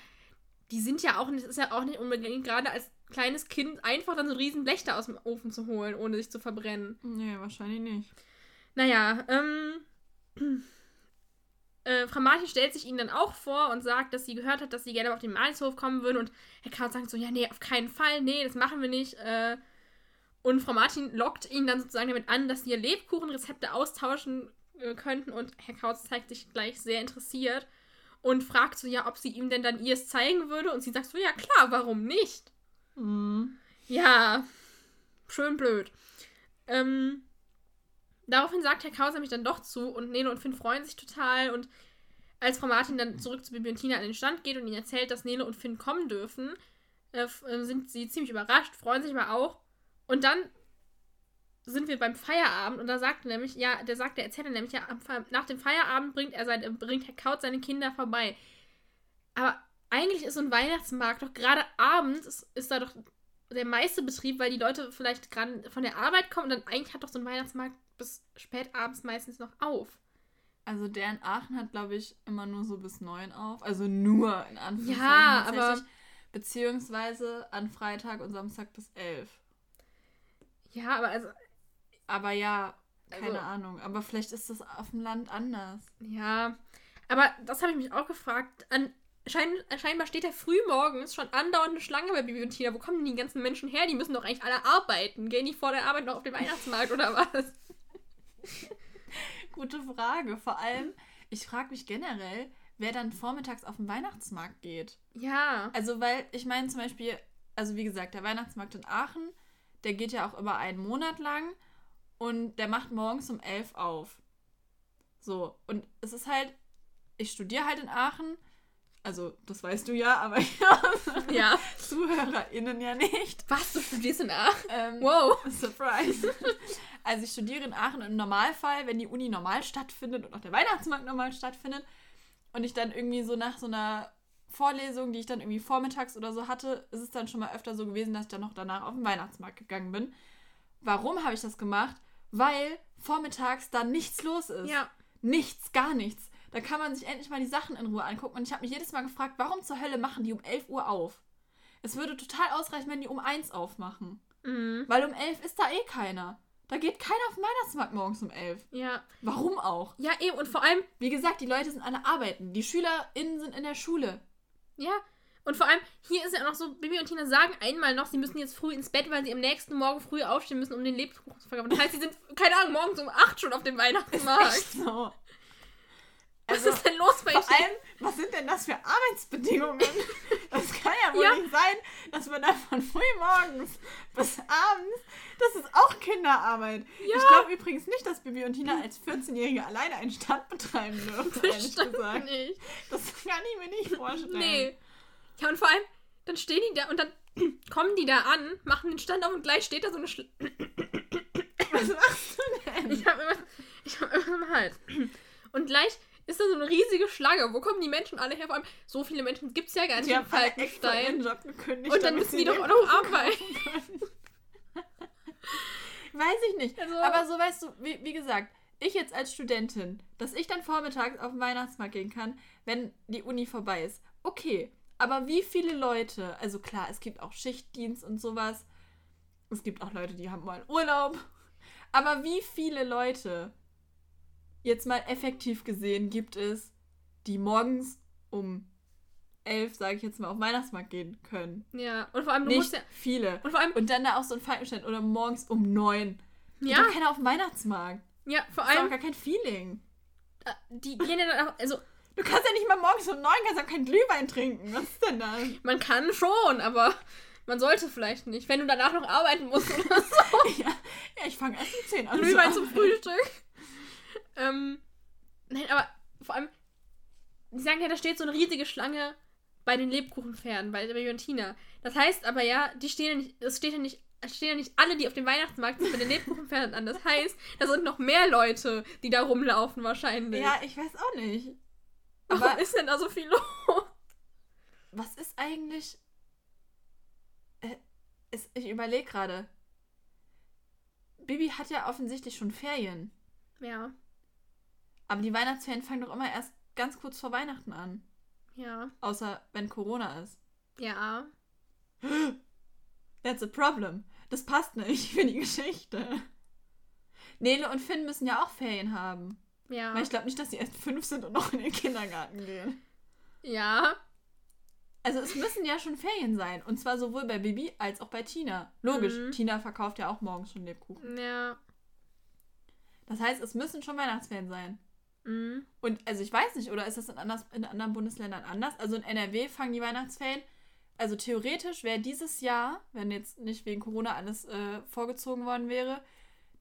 die sind ja auch nicht, es ist ja auch nicht unbedingt gerade als kleines Kind einfach dann so ein riesen Blech da aus dem Ofen zu holen, ohne sich zu verbrennen. Nee, wahrscheinlich nicht. Naja, ähm. Äh, Frau Martin stellt sich ihnen dann auch vor und sagt, dass sie gehört hat, dass sie gerne auf den Malzhof kommen würden. Und Herr Kraut sagt so: Ja, nee, auf keinen Fall, nee, das machen wir nicht. Äh, und Frau Martin lockt ihn dann sozusagen damit an, dass sie ihr Lebkuchenrezepte austauschen äh, könnten. Und Herr Kraus zeigt sich gleich sehr interessiert und fragt so: Ja, ob sie ihm denn dann ihrs zeigen würde. Und sie sagt so: Ja, klar, warum nicht? Mhm. Ja, schön blöd. Ähm, daraufhin sagt Herr Kraus nämlich dann doch zu und Nele und Finn freuen sich total und als Frau Martin dann zurück zu Bibi und Tina an den Stand geht und ihnen erzählt, dass Nele und Finn kommen dürfen, äh, äh, sind sie ziemlich überrascht, freuen sich aber auch. Und dann sind wir beim Feierabend und da sagt nämlich, ja, der sagt, der Erzähler nämlich, ja, nach dem Feierabend bringt er seine, bringt Herr Kaut seine Kinder vorbei. Aber eigentlich ist so ein Weihnachtsmarkt doch gerade abends ist, ist da doch der meiste Betrieb, weil die Leute vielleicht gerade von der Arbeit kommen und dann eigentlich hat doch so ein Weihnachtsmarkt bis spät abends meistens noch auf. Also der in Aachen hat, glaube ich, immer nur so bis neun auf. Also nur in Anführungszeichen. Ja, aber- Beziehungsweise an Freitag und Samstag bis elf. Ja, aber also, Aber ja, keine Also- Ahnung. Aber vielleicht ist das auf dem Land anders. ja. Aber das habe ich mich auch gefragt. An, schein, scheinbar steht ja früh morgens schon andauernd eine Schlange bei Bibi und Tina. Wo kommen denn die ganzen Menschen her? Die müssen doch eigentlich alle arbeiten. Gehen die vor der Arbeit noch auf den Weihnachtsmarkt oder was? Gute Frage. Vor allem, ich frage mich generell, wer dann vormittags auf den Weihnachtsmarkt geht. Ja. Also, weil ich meine zum Beispiel, also wie gesagt, der Weihnachtsmarkt in Aachen, der geht ja auch über einen Monat lang und der macht morgens um elf auf. So, und es ist halt, ich studiere halt in Aachen, also das weißt du ja, aber Ja. ZuhörerInnen ja nicht. Was? Du studierst in Aachen? Ähm, Wow. Surprise. Also ich studiere in Aachen im Normalfall, wenn die Uni normal stattfindet und auch der Weihnachtsmarkt normal stattfindet und ich dann irgendwie so nach so einer Vorlesung, die ich dann irgendwie vormittags oder so hatte, ist es dann schon mal öfter so gewesen, dass ich dann noch danach auf den Weihnachtsmarkt gegangen bin. Warum habe ich das gemacht? Weil vormittags da nichts los ist. Ja. Nichts, gar nichts. Da kann man sich endlich mal die Sachen in Ruhe angucken. Und ich habe mich jedes Mal gefragt, warum zur Hölle machen die um 11 Uhr auf? Es würde total ausreichen, wenn die um 1 aufmachen. Mhm. Weil um 11 ist da eh keiner. Da geht keiner auf den Weihnachtsmarkt morgens um 11. Ja. Warum auch? Ja, eben. Und vor allem, Wie gesagt, die Leute sind alle arbeiten. Die SchülerInnen sind in der Schule. Ja. Und vor allem, hier ist ja noch so, Bibi und Tina sagen einmal noch, sie müssen jetzt früh ins Bett, weil sie am nächsten Morgen früh aufstehen müssen, um den Lebkuchen zu verkaufen. Das heißt, sie sind, keine Ahnung, morgens um 8 schon auf dem Weihnachtsmarkt. Echt so. Was Also, ist denn los bei Vor dir? allem, was sind denn das für Arbeitsbedingungen? Das kann ja wohl Ja. nicht sein, dass man da von früh morgens bis abends, das ist auch Kinderarbeit. Ja. Ich glaube übrigens nicht, dass Bibi und Tina als 14-Jährige alleine einen Stand betreiben dürfen, ehrlich gesagt. nicht. Das kann ich mir nicht vorstellen. Nee. Ja, und vor allem, dann stehen die da und dann kommen die da an, machen den Stand auf und gleich steht da so eine Schl Was machst du denn? Ich habe immer, ich hab immer im Hals. Und gleich ist da so eine riesige Schlange. Wo kommen die Menschen alle her? Vor allem, so viele Menschen gibt es ja gar nicht Die in Falkenstein. Und dann müssen die doch auch noch arbeiten. Weiß ich nicht. Also- Aber so weißt du, wie, wie gesagt, ich jetzt als Studentin, dass ich dann vormittags auf den Weihnachtsmarkt gehen kann, wenn die Uni vorbei ist. Okay. Aber wie viele Leute, also klar, es gibt auch Schichtdienst und sowas. Es gibt auch Leute, die haben mal Urlaub. Aber wie viele Leute, jetzt mal effektiv gesehen, gibt es, die morgens um elf, sage ich jetzt mal, auf den Weihnachtsmarkt gehen können. Ja, und vor allem, du Nicht ja. viele. Und vor allem, Und dann da auch so ein Falkenstein oder morgens um neun. Ja, doch keiner auf den Weihnachtsmarkt. ja, vor Das ist auch allem, gar kein Feeling. die gehen ja dann auch, also, Du kannst ja nicht mal morgens um neun kannst auch kein Glühwein trinken. Was ist denn das? man kann schon, aber man sollte vielleicht nicht, wenn du danach noch arbeiten musst oder so. ja, ja, ich fange erst um zehn an. Glühwein zu zum Frühstück. Ähm, nein, aber vor allem, die sagen ja, da steht so eine riesige Schlange bei den Lebkuchenpferden, bei der Leontina. Das heißt aber ja, die stehen ja nicht, es steht ja nicht, es stehen ja nicht alle, die auf dem Weihnachtsmarkt sind, bei den Lebkuchenpferden an. Das heißt, da sind noch mehr Leute, die da rumlaufen wahrscheinlich. Ja, ich weiß auch nicht. Warum Aber ist denn da so viel los? was ist eigentlich. Äh, ist, ich überlege gerade. Bibi hat ja offensichtlich schon Ferien. Ja, Aber die Weihnachtsferien fangen doch immer erst ganz kurz vor Weihnachten an. ja, Außer wenn Corona ist. ja. That's a problem. Das passt nicht für die Geschichte. Nele und Finn müssen ja auch Ferien haben. Ja. Weil ich glaube nicht, dass sie erst fünf sind und noch in den Kindergarten gehen. ja. Also es müssen ja schon Ferien sein. Und zwar sowohl bei Bibi als auch bei Tina. Logisch, Mhm. Tina verkauft ja auch morgens schon Lebkuchen. Ja. Das heißt, es müssen schon Weihnachtsferien sein. Mhm. Und also ich weiß nicht, oder ist das in, anders, in anderen Bundesländern anders? Also in NRW fangen die Weihnachtsferien. Also theoretisch wäre dieses Jahr, wenn jetzt nicht wegen Corona alles äh, vorgezogen worden wäre,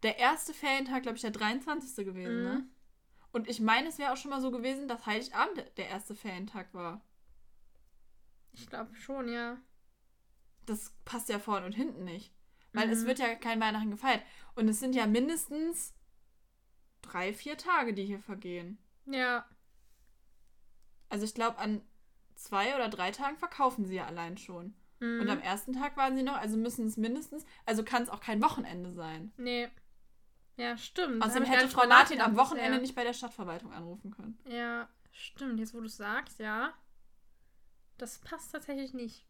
der erste Ferientag, glaube ich, der 23. gewesen. Mhm. Ne? Und ich meine, es wäre auch schon mal so gewesen, dass Heiligabend der erste Ferientag war. Ich glaube schon, ja. Das passt ja vorne und hinten nicht. Weil es Mhm. wird ja kein Weihnachten gefeiert. Und es sind ja mindestens drei, vier Tage, die hier vergehen. Ja. Also ich glaube, an zwei oder drei Tagen verkaufen sie ja allein schon. Mhm. Und am ersten Tag waren sie noch, also müssen es mindestens, also kann es auch kein Wochenende sein. Nee. Ja, stimmt. Außerdem hätte Frau Martin am Wochenende bisher. nicht bei der Stadtverwaltung anrufen können. Ja, stimmt. Jetzt, wo du es sagst, ja. Das passt tatsächlich nicht.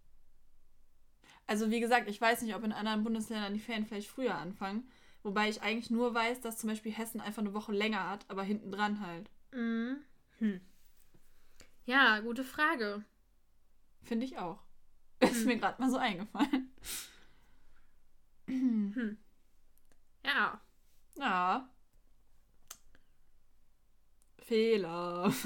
Also wie gesagt, ich weiß nicht, ob in anderen Bundesländern die Ferien vielleicht früher anfangen. Wobei ich eigentlich nur weiß, dass zum Beispiel Hessen einfach eine Woche länger hat, aber hinten dran halt. Mhm. Hm. Ja, gute Frage. Finde ich auch. Ist Hm. mir gerade mal so eingefallen. Ja. ja. Fehler.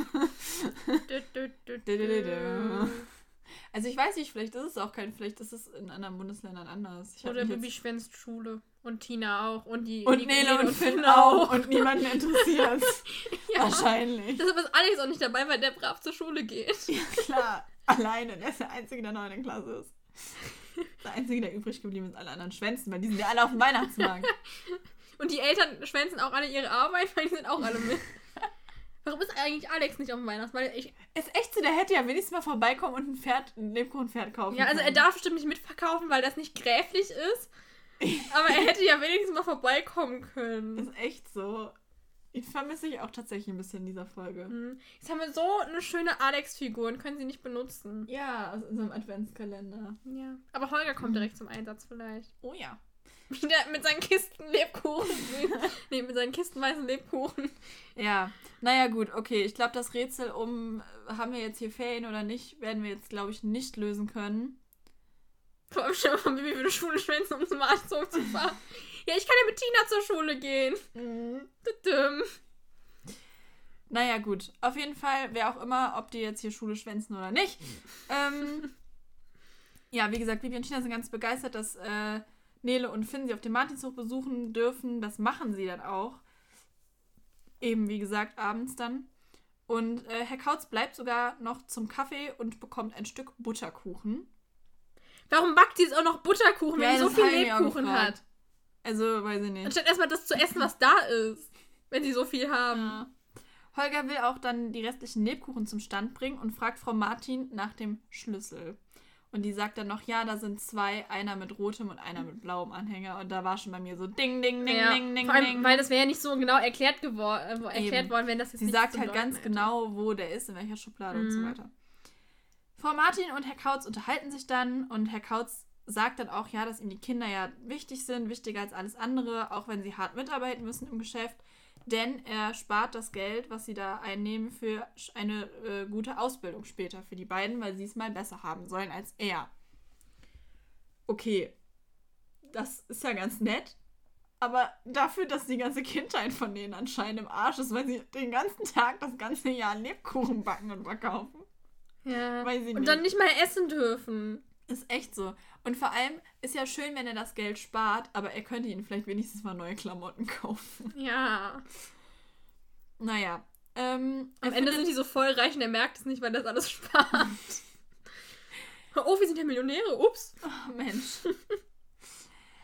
Also ich weiß nicht, vielleicht ist es auch kein, vielleicht ist es in anderen Bundesländern anders. Ich Oder Bibi schwänzt Schule. Und Tina auch. Und die. und die Nele und Finn auch. Und niemanden interessiert ja. Wahrscheinlich. Deshalb ist Alex auch nicht dabei, weil der brav zur Schule geht. Ja, klar. Alleine. Der ist der Einzige, der noch in der Klasse ist. Der Einzige, der übrig geblieben ist, alle anderen schwänzen, weil die sind ja alle auf dem Weihnachtsmarkt. Und die Eltern schwänzen auch alle ihre Arbeit, weil die sind auch alle mit. Warum ist eigentlich Alex nicht auf dem Weihnachtsmarkt? Ich, Ist echt so, der hätte ja wenigstens mal vorbeikommen und ein Pferd, ein Lebkuchenpferd kaufen ja, also er darf bestimmt nicht mitverkaufen, weil das nicht gräflich ist. Aber er hätte ja wenigstens mal vorbeikommen können. Ist echt so. Ich vermisse ich auch tatsächlich ein bisschen in dieser Folge. Hm. Jetzt haben wir so eine schöne Alex-Figur und können sie nicht benutzen. Ja, aus unserem Adventskalender. Ja. Aber Holger kommt direkt zum Einsatz vielleicht. Oh ja. Wieder mit seinen Kisten Lebkuchen. nee, mit seinen kistenweisen Lebkuchen. Ja, naja gut, okay. Ich glaube, das Rätsel um, äh, haben wir jetzt hier Ferien oder nicht, werden wir jetzt, glaube ich, nicht lösen können. Vor allem stell dir mal wie wir eine Schule schwänzen, um zum Arzt zu fahren. Ja, ich kann ja mit Tina zur Schule gehen. Düdüm. Naja, gut. Auf jeden Fall, wer auch immer, ob die jetzt hier Schule schwänzen oder nicht. ähm, ja, wie gesagt, Bibi und Tina sind ganz begeistert, dass äh, Nele und Finn sie auf dem Martinshof besuchen dürfen. Das machen sie dann auch. Eben, wie gesagt, abends dann. Und äh, Herr Kautz bleibt sogar noch zum Kaffee und bekommt ein Stück Butterkuchen. Warum backt sie jetzt auch noch Butterkuchen, wenn Ja, sie so viel Lebkuchen hat? Also, weiß ich nicht. Anstatt erstmal das zu essen, was da ist. Wenn sie so viel haben. Ja. Holger will auch dann die restlichen Lebkuchen zum Stand bringen und fragt Frau Martin nach dem Schlüssel. Und die sagt dann noch, ja, da sind zwei, einer mit rotem und einer mit blauem Anhänger. Und da war schon bei mir so ding, ding, ding, ja, ding, ding, vor allem, ding. weil das wäre ja nicht so genau erklärt, äh, erklärt Eben. worden, wenn das jetzt Sie sagt halt ganz hätte. genau, wo der ist, in welcher Schublade und so Mhm. weiter. Frau Martin und Herr Kautz unterhalten sich dann und Herr Kautz sagt dann auch, ja, dass ihm die Kinder ja wichtig sind, wichtiger als alles andere, auch wenn sie hart mitarbeiten müssen im Geschäft. Denn er spart das Geld, was sie da einnehmen, für eine äh, gute Ausbildung später für die beiden, weil sie es mal besser haben sollen als er. Okay, das ist ja ganz nett. Aber dafür, dass die ganze Kindheit von denen anscheinend im Arsch ist, weil sie den ganzen Tag das ganze Jahr Lebkuchen backen und verkaufen. Ja. Weiß ich Und nicht. dann nicht mal essen dürfen. Ist echt so. Und vor allem ist ja schön, wenn er das Geld spart, aber er könnte ihnen vielleicht wenigstens mal neue Klamotten kaufen. Ja. Naja. Ähm, Am Ende sind die so voll reich und er merkt es nicht, weil das alles spart. oh, wir sind ja Millionäre. Ups. Oh, Mensch.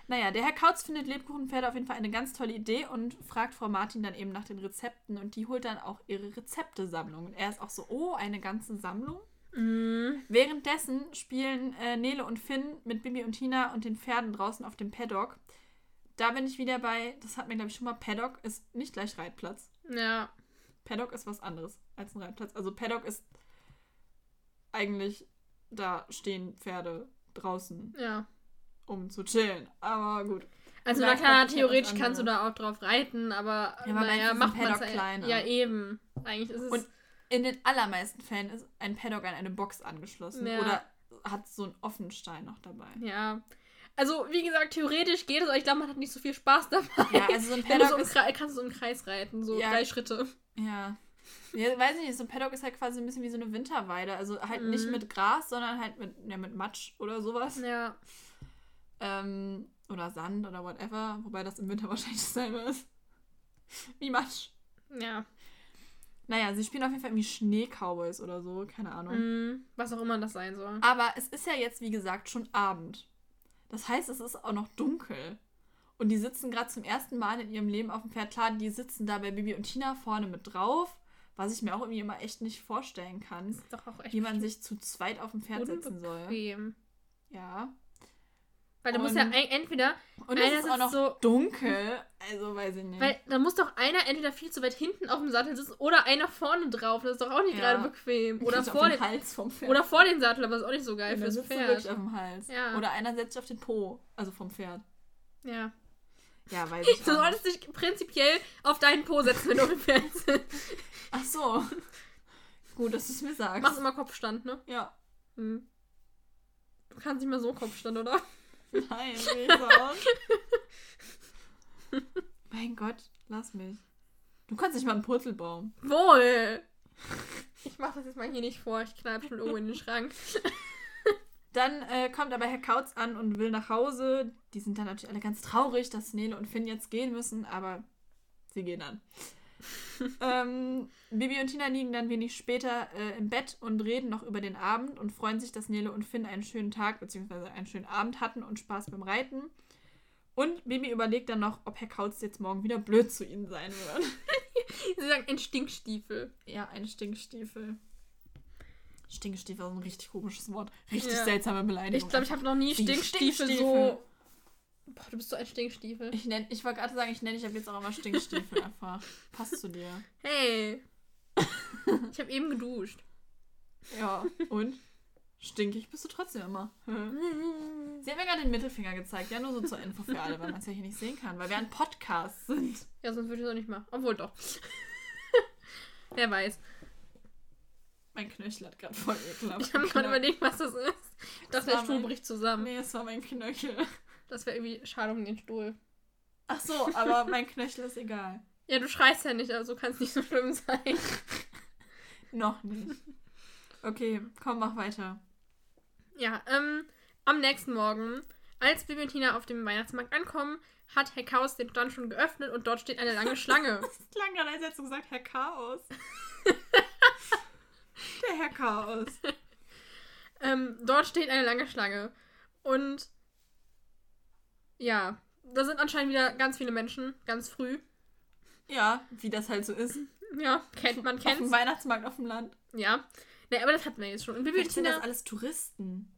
naja, der Herr Kautz findet Lebkuchenpferde auf jeden Fall eine ganz tolle Idee und fragt Frau Martin dann eben nach den Rezepten und die holt dann auch ihre Rezeptesammlung. Und er ist auch so, oh, eine ganze Sammlung? Mhm. Währenddessen spielen äh, Nele und Finn mit Bibi und Tina und den Pferden draußen auf dem Paddock. Da bin ich wieder bei, das hat mir glaube ich schon mal, Paddock ist nicht gleich Reitplatz. Ja. Paddock ist was anderes als ein Reitplatz. Also Paddock ist eigentlich, da stehen Pferde draußen, Ja. um zu chillen. Aber gut. Also hier was theoretisch kannst du da auch drauf reiten, aber aber naja, macht man Paddock kleiner. Ja, eben. Eigentlich ist es. Und in den allermeisten Fällen ist ein Paddock an eine Box angeschlossen. Ja. Oder hat so einen Offenstein noch dabei. ja. Also, wie gesagt, theoretisch geht es, aber ich glaube, man hat nicht so viel Spaß dabei. Ja, also so ein Wenn du so Paddock kannst du so im Kreis reiten, so Ja. drei Schritte. Ja. ja. Weiß ich nicht, so ein Paddock ist halt quasi ein bisschen wie so eine Winterweide. Also halt nicht Mhm. mit Gras, sondern halt mit, ja, mit Matsch oder sowas. Ja. Ähm, oder Sand oder whatever. Wobei das im Winter wahrscheinlich dasselbe ist. Wie Matsch. Ja. Naja, sie spielen auf jeden Fall irgendwie Schneecowboys oder so. Keine Ahnung. Mhm. Was auch immer das sein soll. Aber es ist ja jetzt, wie gesagt, schon Abend. Das heißt, es ist auch noch dunkel. Und die sitzen gerade zum ersten Mal in ihrem Leben auf dem Pferd. Klar, die sitzen da bei Bibi und Tina vorne mit drauf. Was ich mir auch irgendwie immer echt nicht vorstellen kann. ist doch auch echt wie man sich zu zweit auf dem Pferd setzen soll. unbequem. Ja. Weil da muss ja ein, entweder, Und Einer ist auch noch so- dunkel. Also weiß ich nicht. weil da muss doch einer entweder viel zu weit hinten auf dem Sattel sitzen oder einer vorne drauf. Das ist doch auch nicht Ja. gerade bequem. Oder vor, den, dem Hals vom Pferd. oder vor den Sattel, aber ist auch nicht so geil dann fürs sitzt Pferd. wirklich auf dem Hals. Ja. Oder einer setzt sich auf den Po. Also vom Pferd. Ja. Ja, weiß ich Du solltest dich prinzipiell auf deinen Po setzen, wenn du auf dem Pferd sitzt. Ach so. Gut, dass du es mir sagst. Machst immer Kopfstand, ne? Ja. Hm. Du kannst nicht mehr so Kopfstand, oder? Nein, ich so aus. mein Gott, lass mich. Du kannst nicht mal einen Purzelbaum. Wohl! Ich mach das jetzt mal hier nicht vor. Ich knall schon irgendwo in den Schrank. Dann äh, kommt aber Herr Kautz an und will nach Hause. Die sind dann natürlich alle ganz traurig, dass Nele und Finn jetzt gehen müssen, aber sie gehen dann. ähm, Bibi und Tina liegen dann wenig später äh, im Bett und reden noch über den Abend und freuen sich, dass Nele und Finn einen schönen Tag bzw. einen schönen Abend hatten und Spaß beim Reiten. Und Bibi überlegt dann noch, ob Herr Kautz jetzt morgen wieder blöd zu ihnen sein wird. Sie sagen ein Stinkstiefel. Ja, ein Stinkstiefel. Stinkstiefel ist ein richtig komisches Wort. Richtig Ja. seltsame Beleidigung. Ich glaube, ich habe noch nie Stinkstiefel Stinkstiefel. so. Boah, du bist so ein Stinkstiefel. Ich, nenn, ich wollte gerade sagen, ich nenne dich ab jetzt auch immer Stinkstiefel einfach. Passt zu dir. Hey. Ich habe eben geduscht. Ja, und? Stinkig bist du trotzdem immer. Sie hat mir gerade den Mittelfinger gezeigt. Ja, nur so zur Info für alle, weil man es ja hier nicht sehen kann, weil wir ein Podcast sind. Ja, sonst würde ich es auch nicht machen. Obwohl doch. Wer weiß. Mein Knöchel hat gerade voll ekelhaft. Ich habe gerade überlegt, was das ist. Ich Das dachte, der Stuhl bricht zusammen. Nee, es war mein Knöchel. Das wäre irgendwie schade um den Stuhl. Ach so, aber mein Knöchel ist egal. Ja, du schreist ja nicht, also kann es nicht so schlimm sein. Noch nicht. Okay, komm, mach weiter. Ja, ähm, am nächsten Morgen, als Bibi und Tina auf dem Weihnachtsmarkt ankommen, hat Herr Chaos den Stand schon geöffnet und dort steht eine lange Schlange. Das klang gerade, als hättest du gesagt, Herr Chaos. Der Herr Chaos. ähm, dort steht eine lange Schlange. Und ja, da sind anscheinend wieder ganz viele Menschen, ganz früh. Ja, wie das halt so ist. Ja, kennt man, Auf dem. Weihnachtsmarkt auf dem Land. Ja. Ne, aber das hatten wir jetzt schon. Und Bibi Vielleicht sind das alles Touristen.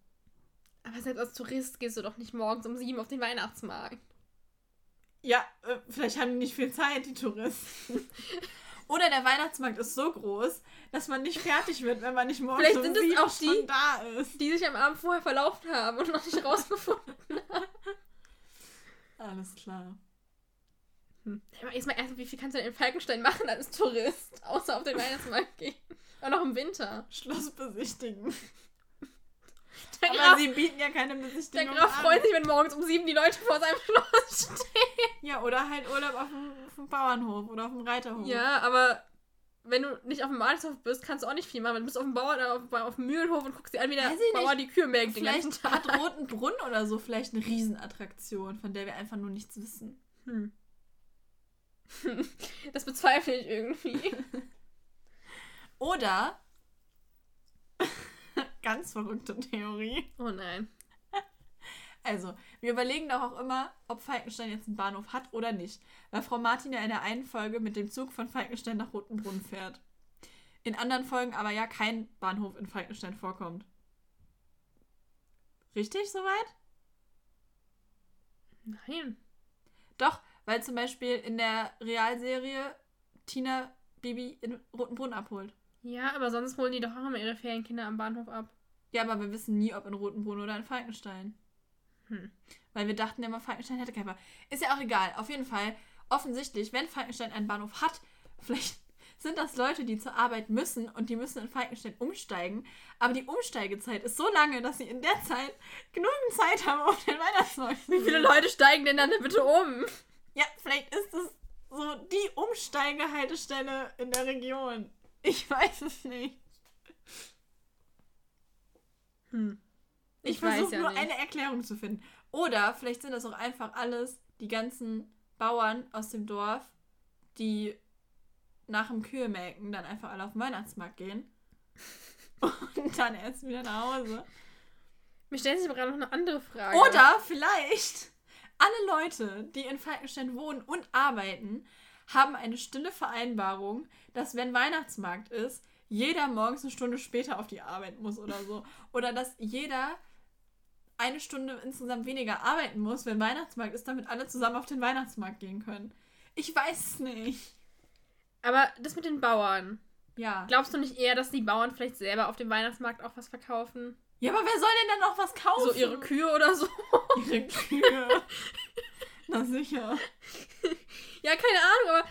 Aber selbst als Tourist gehst du doch nicht morgens um sieben auf den Weihnachtsmarkt. Ja, äh, vielleicht haben die nicht viel Zeit, die Touristen. Oder der Weihnachtsmarkt ist so groß, dass man nicht fertig wird, wenn man nicht morgens Vielleicht um sind es sieben auch die- schon da ist. Die sich am Abend vorher verlaufen haben und noch nicht rausgefunden. Alles klar. Hm. Erstmal, erst, wie viel kannst du denn in Falkenstein machen als Tourist? Außer auf den Weihnachtsmarkt gehen. Auch noch im Winter. Schloss besichtigen. Der Aber Graf, sie bieten ja keine der Besichtigung Graf an. freut sich, wenn morgens um sieben die Leute vor seinem Schloss stehen. Ja, oder halt Urlaub auf dem, auf dem Bauernhof oder auf dem Reiterhof. Ja, aber wenn du nicht auf dem Martinshof bist, kannst du auch nicht viel machen. Du bist auf dem Bauern, auf, auf dem Mühlenhof und guckst dir an, wie der Bauer die Kühe melkt den ganzen Vielleicht Tag. hat Roten Brunnen oder so vielleicht eine Riesenattraktion, von der wir einfach nur nichts wissen. Hm. Das bezweifle ich irgendwie. Oder ganz verrückte Theorie. Oh nein. Also, wir überlegen doch auch immer, ob Falkenstein jetzt einen Bahnhof hat oder nicht. Weil Frau Martin ja in der einen Folge mit dem Zug von Falkenstein nach Rotenbrunn fährt. In anderen Folgen aber ja kein Bahnhof in Falkenstein vorkommt. Richtig soweit? Nein. Doch, weil zum Beispiel in der Realserie Tina Bibi in Rotenbrunn abholt. Ja, aber sonst holen die doch auch immer ihre Ferienkinder am Bahnhof ab. Ja, aber wir wissen nie, ob in Rotenbrunn oder in Falkenstein. Hm. Weil wir dachten immer, Falkenstein hätte keinen Bahnhof. Ist ja auch egal. Auf jeden Fall, offensichtlich, wenn Falkenstein einen Bahnhof hat, vielleicht sind das Leute, die zur Arbeit müssen und die müssen in Falkenstein umsteigen. Aber die Umsteigezeit ist so lange, dass sie in der Zeit genügend Zeit haben, auf den Weihnachtsmarkt Wie viele. Leute steigen denn dann bitte um? Ja, vielleicht ist es so die Umsteigehaltestelle in der Region. Ich weiß es nicht. Hm. Ich, Ich versuche ja nur nicht. eine Erklärung zu finden. Oder vielleicht sind das auch einfach alles die ganzen Bauern aus dem Dorf, die nach dem Kühemelken dann einfach alle auf den Weihnachtsmarkt gehen. Und dann erst wieder nach Hause. Mir stellt sich aber gerade noch eine andere Frage. Oder vielleicht alle Leute, die in Falkenstein wohnen und arbeiten, haben eine stille Vereinbarung, dass wenn Weihnachtsmarkt ist, jeder morgens eine Stunde später auf die Arbeit muss oder so. Oder dass jeder eine Stunde insgesamt weniger arbeiten muss, wenn Weihnachtsmarkt ist, damit alle zusammen auf den Weihnachtsmarkt gehen können. Ich weiß es nicht. Aber das mit den Bauern. Ja. Glaubst du nicht eher, dass die Bauern vielleicht selber auf dem Weihnachtsmarkt auch was verkaufen? Ja, aber wer soll denn dann noch was kaufen? So ihre Kühe oder so? Ihre Kühe. Na sicher. ja, keine Ahnung, aber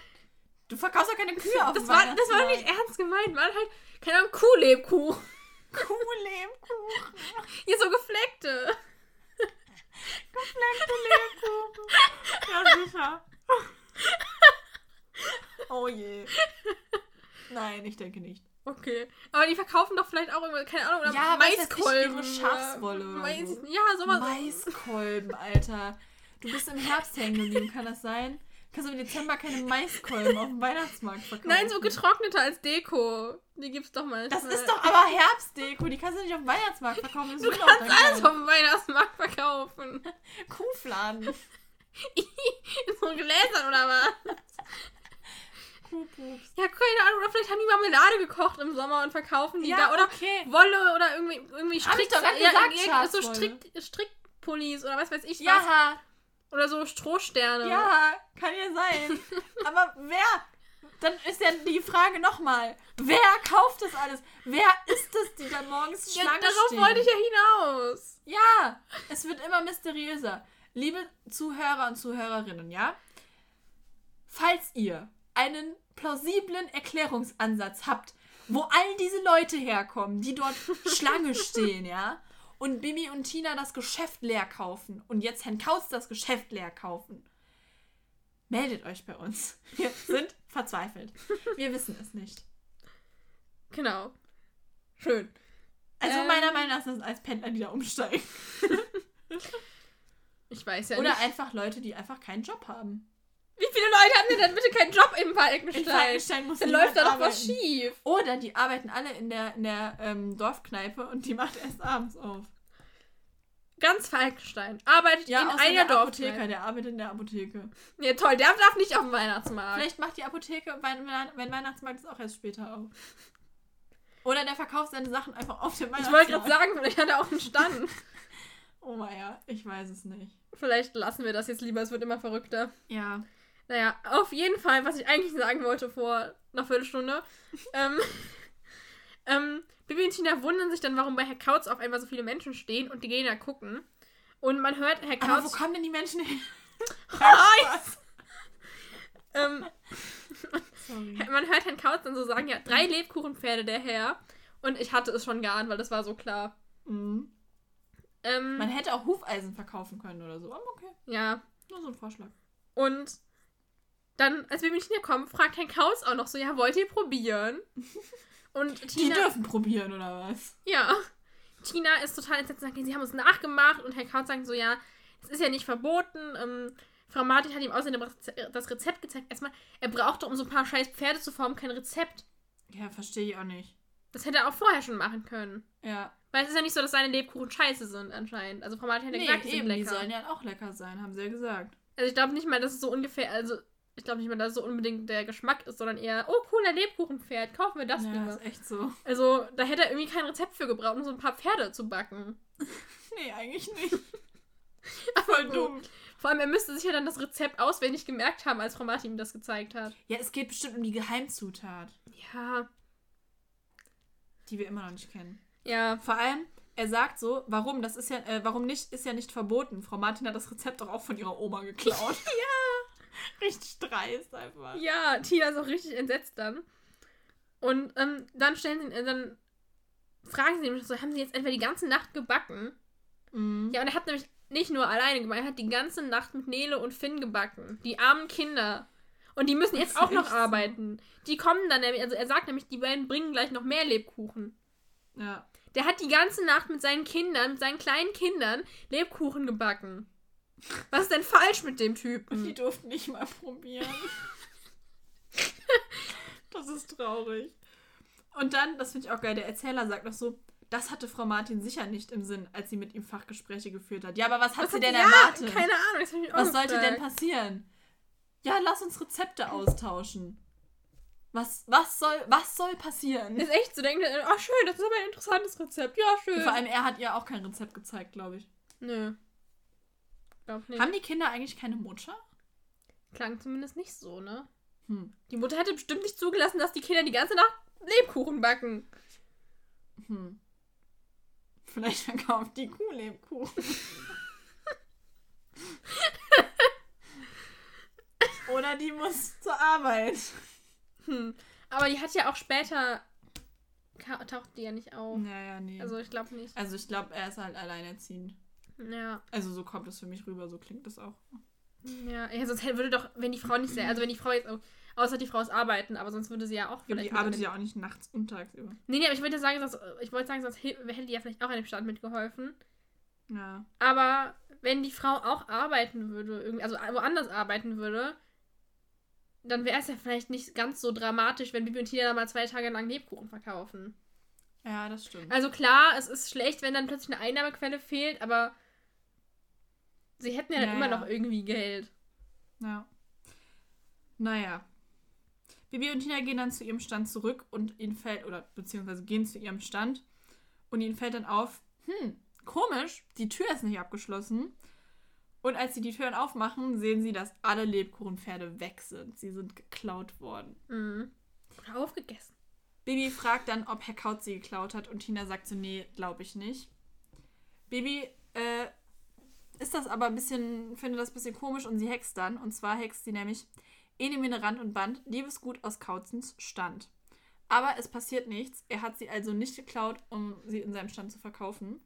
Du verkaufst doch keine Kühe auf das dem war, das war Weihnachtsmarkt. nicht ernst gemeint. War halt, keine Ahnung, Kuhlebkuchen. Kuhlebkuchen. Hier so gefleckte. Gefleckte Lebkuchen. Ja, sicher. Oh je. Nein, ich denke nicht. Okay. Aber die verkaufen doch vielleicht auch immer, keine Ahnung, oder Ja, was Maiskolben. ihre Schafswolle Mais, so. Ja, sowas. Maiskolben, Alter. Du bist im Herbst hängen geblieben, kann das sein? Kannst du im Dezember keine Maiskolben auf dem Weihnachtsmarkt verkaufen? Nein, so getrocknete als Deko. Die gibt's doch mal. Das ist doch aber Herbstdeko, die kannst du nicht auf dem Weihnachtsmarkt verkaufen. Das Du kannst alles auf dem Weihnachtsmarkt verkaufen. Kuhfladen. In so Gläsern oder was? Kuhpups. Ja, keine Ahnung. Oder vielleicht haben die Marmelade gekocht im Sommer und verkaufen die Ja, da. Oder okay. Wolle oder irgendwie, irgendwie Hab ich Strick. doch gerade ja, gesagt, ja, so. Strick, Strickpullis oder was weiß ich was. Ja, Oder so Strohsterne. ja, kann ja sein. Aber wer? Dann ist ja die Frage nochmal. Wer kauft das alles? Wer ist es, die dann morgens Ja, Schlange darauf stehen? wollte ich ja hinaus. Ja, es wird immer mysteriöser. Liebe Zuhörer und Zuhörerinnen, ja? Falls ihr einen plausiblen Erklärungsansatz habt, wo all diese Leute herkommen, die dort Schlange stehen, ja? Und Bibi und Tina das Geschäft leer kaufen und jetzt Herrn Kautz das Geschäft leer kaufen. Meldet euch bei uns. Wir sind verzweifelt. Wir wissen es nicht. Genau. Schön. Also Ähm. meiner Meinung nach sind es als Pendler, die da umsteigen. Ich weiß ja Oder nicht. einfach Leute, die einfach keinen Job haben. Wie viele Leute haben denn dann bitte keinen Job im In Falkenstein? Falkenstein muss Dann läuft da doch was schief. Oder die arbeiten alle in der, in der ähm, Dorfkneipe und die macht erst abends auf. Ganz Falkenstein. Arbeitet in außer einer der Apotheker, der arbeitet in der Apotheke. Ja, toll. Der darf nicht auf dem Weihnachtsmarkt. Vielleicht macht die Apotheke, wenn, wenn Weihnachtsmarkt ist, auch erst später auf. Oder der verkauft seine Sachen einfach auf dem Ich Weihnachtsmarkt. wollte gerade sagen, vielleicht hat er auch einen Stand. Oh ja, ich weiß es nicht. vielleicht lassen wir das jetzt lieber. Es wird immer verrückter. Ja. Naja, auf jeden Fall, was ich eigentlich sagen wollte vor einer Viertelstunde. ähm, ähm, Bibi und Tina wundern sich dann, warum bei Herr Kautz auf einmal so viele Menschen stehen und die gehen da gucken. Und man hört Herr Aber wo Kautz. kommen denn die Menschen hin? Hi! ähm, man hört Herrn Kautz dann so sagen, ja, drei Lebkuchenpferde der Herr. Und ich hatte es schon geahnt, weil das war so klar. Mhm. Ähm, Man hätte auch Hufeisen verkaufen können oder so. Aber okay, ja. nur so ein Vorschlag. Und dann, als wir mit Tina kommen, fragt Herr Kautz auch noch so, ja, wollt ihr probieren? Und Die Tina, dürfen probieren, oder was? ja, Tina ist total entsetzt und sagt, sie haben uns nachgemacht. Und Herr Kautz sagt so, ja, es ist ja nicht verboten. Ähm, Frau Martin hat ihm außerdem das Rezept gezeigt. Erstmal, er brauchte, um so ein paar scheiß Pferde zu formen, kein Rezept. Ja, verstehe ich auch nicht. Das hätte er auch vorher schon machen können. Ja. Weil es ist ja nicht so, dass seine Lebkuchen scheiße sind anscheinend. Also Frau Martin hat ja Nee, gesagt, die sind eben, die lecker. sollen ja auch lecker sein, haben sie ja gesagt. Also ich glaube nicht mal, dass es so ungefähr, also ich glaube nicht mal, dass es so unbedingt der Geschmack ist, sondern eher, oh cooler Lebkuchenpferd, kaufen wir das ja, lieber. ist echt so. Also da hätte er irgendwie kein Rezept für gebraucht, um so ein paar Pferde zu backen. Nee, eigentlich nicht. Aber Voll dumm. Vor allem, er müsste sich ja dann das Rezept auswendig gemerkt haben, als Frau Martin ihm das gezeigt hat. Ja, es geht bestimmt um die Geheimzutat, Ja, die wir immer noch nicht kennen. ja. Vor allem, er sagt so, warum, das ist ja, äh, warum nicht, ist ja nicht verboten. Frau Martin hat das Rezept doch auch von ihrer Oma geklaut. ja. Richtig dreist einfach. Ja, Tina ist auch richtig entsetzt dann. Und ähm, dann stellen sie, äh, dann fragen sie nämlich so, haben sie jetzt etwa die ganze Nacht gebacken? Mhm. Ja, und er hat nämlich nicht nur alleine gemacht, er hat die ganze Nacht mit Nele und Finn gebacken. Die armen Kinder. Und die müssen jetzt auch noch so. arbeiten. Die kommen dann nämlich, also er sagt nämlich, die beiden bringen gleich noch mehr Lebkuchen. ja. Der hat die ganze Nacht mit seinen Kindern, mit seinen kleinen Kindern Lebkuchen gebacken. Was ist denn falsch mit dem Die Typen? durften nicht mal probieren. das ist traurig. Und dann, das finde ich auch geil, der Erzähler sagt noch so, das hatte Frau Martin sicher nicht im Sinn, als sie mit ihm Fachgespräche geführt hat. Ja, aber was hat Was sie hat- denn ja, erwartet? Keine Ahnung, das ich auch Was sollte denn passieren? Ja, lass uns Rezepte austauschen. Was, was, soll, was soll passieren? Ist echt so, denkt er, ach schön, das ist aber ein interessantes Rezept. Ja, schön. Vor allem, er hat ihr auch kein Rezept gezeigt, glaube ich. Nö. Glaub nicht. Haben die Kinder eigentlich keine Mutter? Klang zumindest nicht so, ne? Hm. Die Mutter hätte bestimmt nicht zugelassen, dass die Kinder die ganze Nacht Lebkuchen backen. Hm. Vielleicht verkauft die Kuh Lebkuchen. Oder die muss zur Arbeit. Hm. Aber die hat ja auch später. Taucht die ja nicht auf. Naja, nee. Also, Also ich glaube nicht. ich glaube, er ist halt alleinerziehend. Ja. Also so kommt es für mich rüber, so klingt das auch. Ja, ja sonst würde doch, wenn die Frau nicht sehr. Also wenn die Frau jetzt. auch- Außer die Frau ist arbeiten, aber sonst würde sie ja auch Ja, die arbeitet ja auch nicht nachts und tagsüber. Nee, nee, aber ich wollte sagen, sonst, ich wollte sagen, sonst hätte die ja vielleicht auch an dem Stand mitgeholfen. Ja. Aber wenn die Frau auch arbeiten würde, also woanders arbeiten würde, dann wäre es ja vielleicht nicht ganz so dramatisch, wenn Bibi und Tina da mal zwei Tage lang Lebkuchen verkaufen. Ja, das stimmt. Also klar, es ist schlecht, wenn dann plötzlich eine Einnahmequelle fehlt, aber sie hätten ja dann Ja, immer noch irgendwie Geld. Ja. Naja. Bibi und Tina gehen dann zu ihrem Stand zurück und ihnen fällt, oder beziehungsweise gehen zu ihrem Stand und ihnen fällt dann auf, hm, komisch, die Tür ist nicht abgeschlossen. Und als sie die Türen aufmachen, sehen sie, dass alle Lebkuchenpferde weg sind. Sie sind geklaut worden. Mhm. Oder aufgegessen. Bibi fragt dann, ob Herr Kaut sie geklaut hat und Tina sagt so, nee, glaube ich nicht. Bibi äh, ist das aber ein bisschen, findet das ein bisschen komisch und sie hext dann. Und zwar hext sie nämlich Enemine Rand und Band, Liebesgut aus Kautzens Stand. Aber es passiert nichts. Er hat sie also nicht geklaut, um sie in seinem Stand zu verkaufen.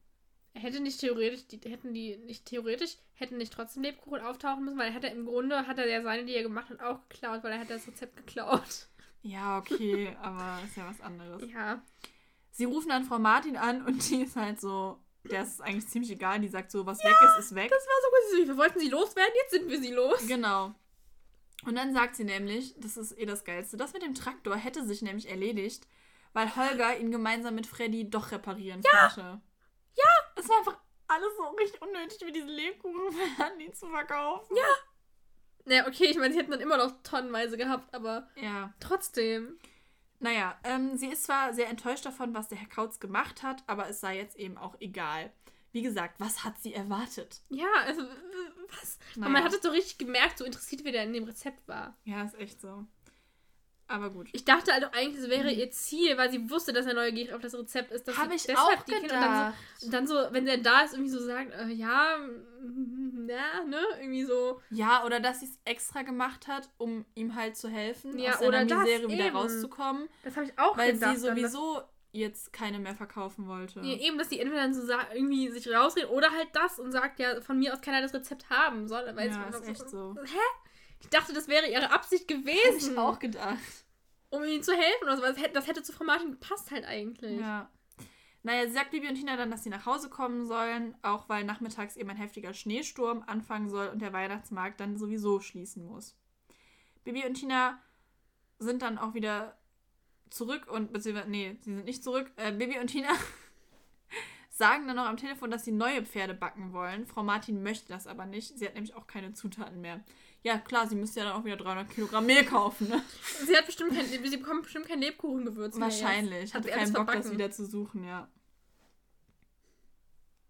Er hätte nicht theoretisch, die hätten die nicht theoretisch, hätten nicht trotzdem Lebkuchen auftauchen müssen, weil er hätte im Grunde, hat er ja seine, die er gemacht hat, auch geklaut, weil er hat das Rezept geklaut. Ja, okay, aber ist ja was anderes. Ja. Sie rufen dann Frau Martin an und die ist halt so, der ist eigentlich ziemlich egal. Die sagt so, was weg ist, ist weg. Das war so gut. Wir wollten sie loswerden, jetzt sind wir sie los. Genau. Und dann sagt sie nämlich, das ist eh das Geilste, das mit dem Traktor hätte sich nämlich erledigt, weil Holger ihn gemeinsam mit Freddy doch reparieren konnte. Ja! Es war einfach alles so richtig unnötig, wie diese Lebkuchen die zu verkaufen. Ja. Naja, okay, ich meine, sie hätten dann immer noch tonnenweise gehabt, aber Ja. trotzdem. Naja, ähm, sie ist zwar sehr enttäuscht davon, was der Herr Kautz gemacht hat, aber es sei jetzt eben auch egal. Wie gesagt, was hat sie erwartet? Ja, also, was? Naja. Man hat es so richtig gemerkt, so interessiert, wie der in dem Rezept war. Ja, ist echt so. Aber gut. Ich dachte also eigentlich, das wäre ihr Ziel, weil sie wusste, dass er neugierig auf das Rezept ist. dass Habe sie ich deshalb auch gedacht. dann so, und dann so, wenn der da ist, irgendwie so sagt, äh, ja, na, ne, irgendwie so. Ja, oder dass sie es extra gemacht hat, um ihm halt zu helfen, Ja, aus seiner Misere wieder eben. rauszukommen, Das habe ich auch weil gedacht. sie dann, dass- sowieso jetzt keine mehr verkaufen wollte. Ja, eben, dass die entweder dann so irgendwie sich rausreden oder halt das und sagt, ja, von mir aus kann er das Rezept haben soll. Weil Ja, es- ist echt so. Hä? Ich dachte, das wäre ihre Absicht Hab gewesen, ich auch gedacht. um ihm zu helfen oder so. Das hätte, das hätte zu Frau Martin gepasst halt eigentlich. Ja. Naja, sie sagt Bibi und Tina dann, dass sie nach Hause kommen sollen, auch weil nachmittags eben ein heftiger Schneesturm anfangen soll und der Weihnachtsmarkt dann sowieso schließen muss. Bibi und Tina sind dann auch wieder zurück und, beziehungsweise, nee, sie sind nicht zurück. Äh, Bibi und Tina sagen dann noch am Telefon, dass sie neue Pferde backen wollen. Frau Martin möchte das aber nicht. Sie hat nämlich auch keine Zutaten mehr. Ja, klar, sie müsste ja dann auch wieder 300 Kilogramm Mehl kaufen, ne? Sie hat bestimmt kein, sie bekommt bestimmt kein Lebkuchengewürz mehr Wahrscheinlich. jetzt. Hat sie keinen Bock, das verbacken. wieder zu suchen, ja.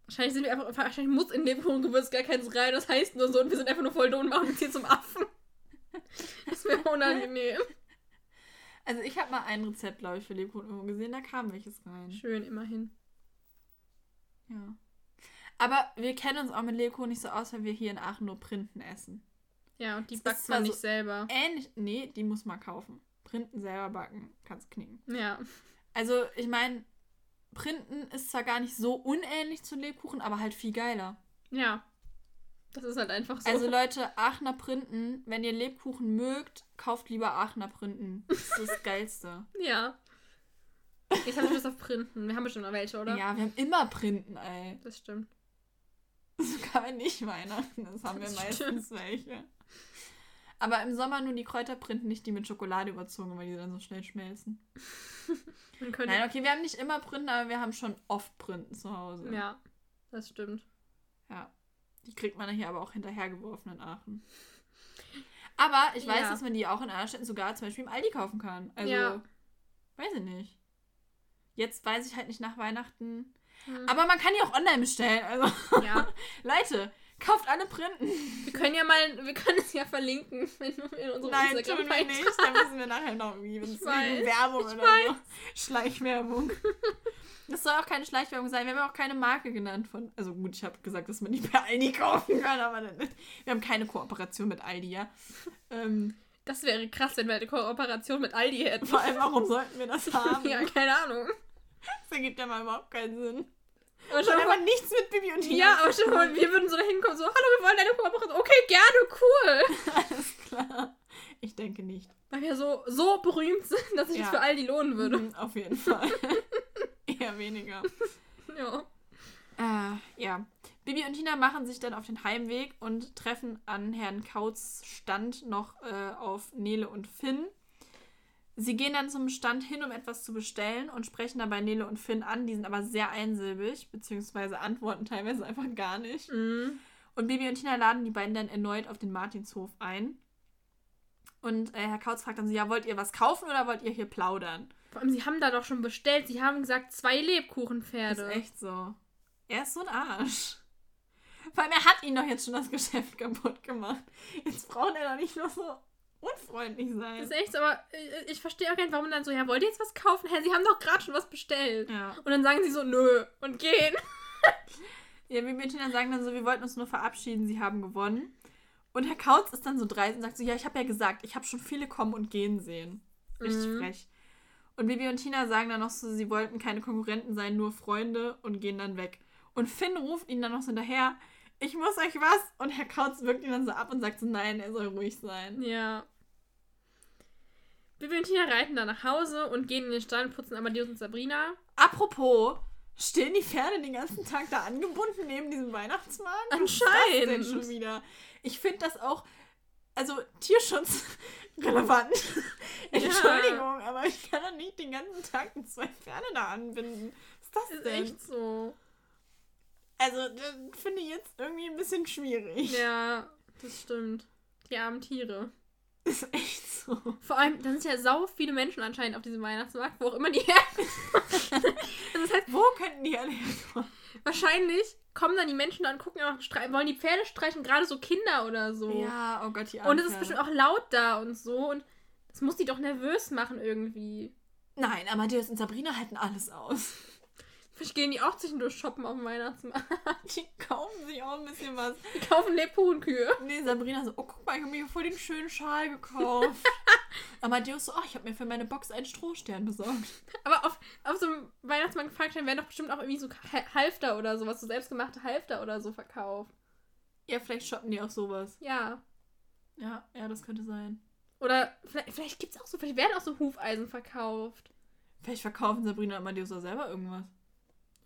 Wahrscheinlich sind wir einfach, wahrscheinlich muss in Lebkuchengewürz gar keins rein. Das heißt nur so und wir sind einfach nur voll dumm und machen uns hier zum Affen. Das wäre unangenehm. Also ich habe mal ein Rezept, glaube ich, für Lebkuchen irgendwo gesehen, da kam welches rein. Schön, immerhin. Ja. Aber wir kennen uns auch mit Lebkuchen nicht so aus, weil wir hier in Aachen nur Printen essen. Ja, und die ist backt man so- nicht selber. Ähnlich, nee, die muss man kaufen. Printen selber backen, kannst knicken. Ja. Also ich meine, Printen ist zwar gar nicht so unähnlich zu Lebkuchen, aber halt viel geiler. Ja. Das ist halt einfach so. Also Leute, Aachener Printen, wenn ihr Lebkuchen mögt, kauft lieber Aachener Printen. Das ist das Geilste. ja. Jetzt haben wir Lust auf Printen. Wir haben bestimmt noch welche, oder? Ja, wir haben immer Printen, ey. Das stimmt. Sogar wenn nicht Weihnachten ist, haben wir Das meistens welche. Aber im Sommer nur die Kräuterprinten, nicht die mit Schokolade überzogen, weil die dann so schnell schmelzen. Nein, okay, wir haben nicht immer Printen, aber wir haben schon oft Printen zu Hause. Ja, das stimmt. Ja. Die kriegt man hier aber auch hinterhergeworfen in Aachen. Aber ich weiß, Ja. dass man die auch in anderen Städten sogar zum Beispiel im Aldi kaufen kann. Also, Ja. weiß ich nicht. Jetzt weiß ich halt nicht nach Weihnachten. Hm. Aber man kann die auch online bestellen. Also, ja. Leute, kauft alle Printen. Wir können ja mal, wir können es ja verlinken in, in unserem Nein, tun instagram wir nicht. Da müssen wir nachher noch irgendwie weiß, Werbung oder so. Schleichwerbung. Das soll auch keine Schleichwerbung sein. Wir haben ja auch keine Marke genannt von. Also gut, ich habe gesagt, dass man die bei Aldi kaufen kann, aber dann, wir haben keine Kooperation mit Aldi, ja. Ähm, Das wäre krass, wenn wir eine Kooperation mit Aldi hätten. vor allem, warum sollten wir das haben? ja, keine Ahnung. Das ergibt ja mal überhaupt keinen Sinn. Aber Schon einfach mal, nichts mit Bibi und Tina. ja, aber schon mal, wir würden so dahin kommen, so, hallo, wir wollen eine Kooperation. Okay, gerne, cool. Alles klar. Ich denke nicht. Weil wir so, so berühmt sind, dass sich Ja. das für Aldi lohnen würde. Mhm, Auf jeden Fall. Eher weniger. Ja. Äh, ja. Bibi und Tina machen sich dann auf den Heimweg und treffen an Herrn Kauts Stand noch äh, auf Nele und Finn. Sie gehen dann zum Stand hin, um etwas zu bestellen und sprechen dabei Nele und Finn an. Die sind aber sehr einsilbig, beziehungsweise antworten teilweise einfach gar nicht. Mhm. Und Bibi und Tina laden die beiden dann erneut auf den Martinshof ein. Und äh, Herr Kautz fragt dann so, ja, wollt ihr was kaufen oder wollt ihr hier plaudern? Vor allem, sie haben da doch schon bestellt. Sie haben gesagt, zwei Lebkuchenpferde. Ist echt so. Er ist so ein Arsch. Vor allem, er hat ihn doch jetzt schon das Geschäft kaputt gemacht. Jetzt braucht er doch nicht noch so unfreundlich Das sein. ist echt so, aber äh, ich verstehe auch gar nicht, warum dann so, ja, wollt ihr jetzt was kaufen? Hä, sie haben doch gerade schon was bestellt. Ja. Und dann sagen sie so, nö, und gehen. Ja, wie und Tina sagen dann so, wir wollten uns nur verabschieden, sie haben gewonnen. Und Herr Kautz ist dann so dreist und sagt so, ja, ich habe ja gesagt, ich habe schon viele kommen und gehen sehen. Richtig Mhm. frech. Und Bibi und Tina sagen dann noch so, sie wollten keine Konkurrenten sein, nur Freunde und gehen dann weg. Und Finn ruft ihn dann noch so hinterher, ich muss euch was. Und Herr Kautz wirkt ihn dann so ab und sagt so, nein, er soll ruhig sein. Ja. Bibi und Tina reiten dann nach Hause und gehen in den Stall und putzen Amadeus und Sabrina. Apropos, stehen die Pferde den ganzen Tag da angebunden neben diesem Weihnachtsmarkt? Das denn Anscheinend. schon wieder? Ich finde das auch, also Tierschutz relevant. Entschuldigung, aber ich kann doch nicht den ganzen Tag zwei Pferde da anbinden. Was ist das Ist denn? echt so. Also, das finde ich jetzt irgendwie ein bisschen schwierig. Ja, das stimmt. Die armen Tiere. Ist echt so. Vor allem, da sind ja sau viele Menschen anscheinend auf diesem Weihnachtsmarkt, wo auch immer die herkommen. das heißt, Wo könnten die alle herkommen? wahrscheinlich kommen dann die Menschen da und gucken einfach, wollen die Pferde streichen, gerade so Kinder oder so. Ja, oh Gott, die und es ist bestimmt auch laut da und so. Und das muss die doch nervös machen irgendwie. Nein, Amadeus und Sabrina halten alles aus. Vielleicht gehen die auch zwischendurch shoppen auf dem Weihnachtsmarkt. Die kaufen sich auch ein bisschen was. Die kaufen Lebkuchenkühe. Nee, Sabrina so, oh, guck mal, ich habe mir voll den schönen Schal gekauft. Amadeus so, oh, ich habe mir für meine Box einen Strohstern besorgt. Aber auf, auf so einem Weihnachtsmarkt gefragt werden doch bestimmt auch irgendwie so Ha- Halfter oder sowas, so selbstgemachte Halfter oder so verkauft. Ja, vielleicht shoppen die auch sowas. Ja. Ja, ja, das könnte sein. Oder vielleicht, vielleicht gibt es auch so, vielleicht werden auch so Hufeisen verkauft. Vielleicht verkaufen Sabrina und Amadeus auch selber irgendwas.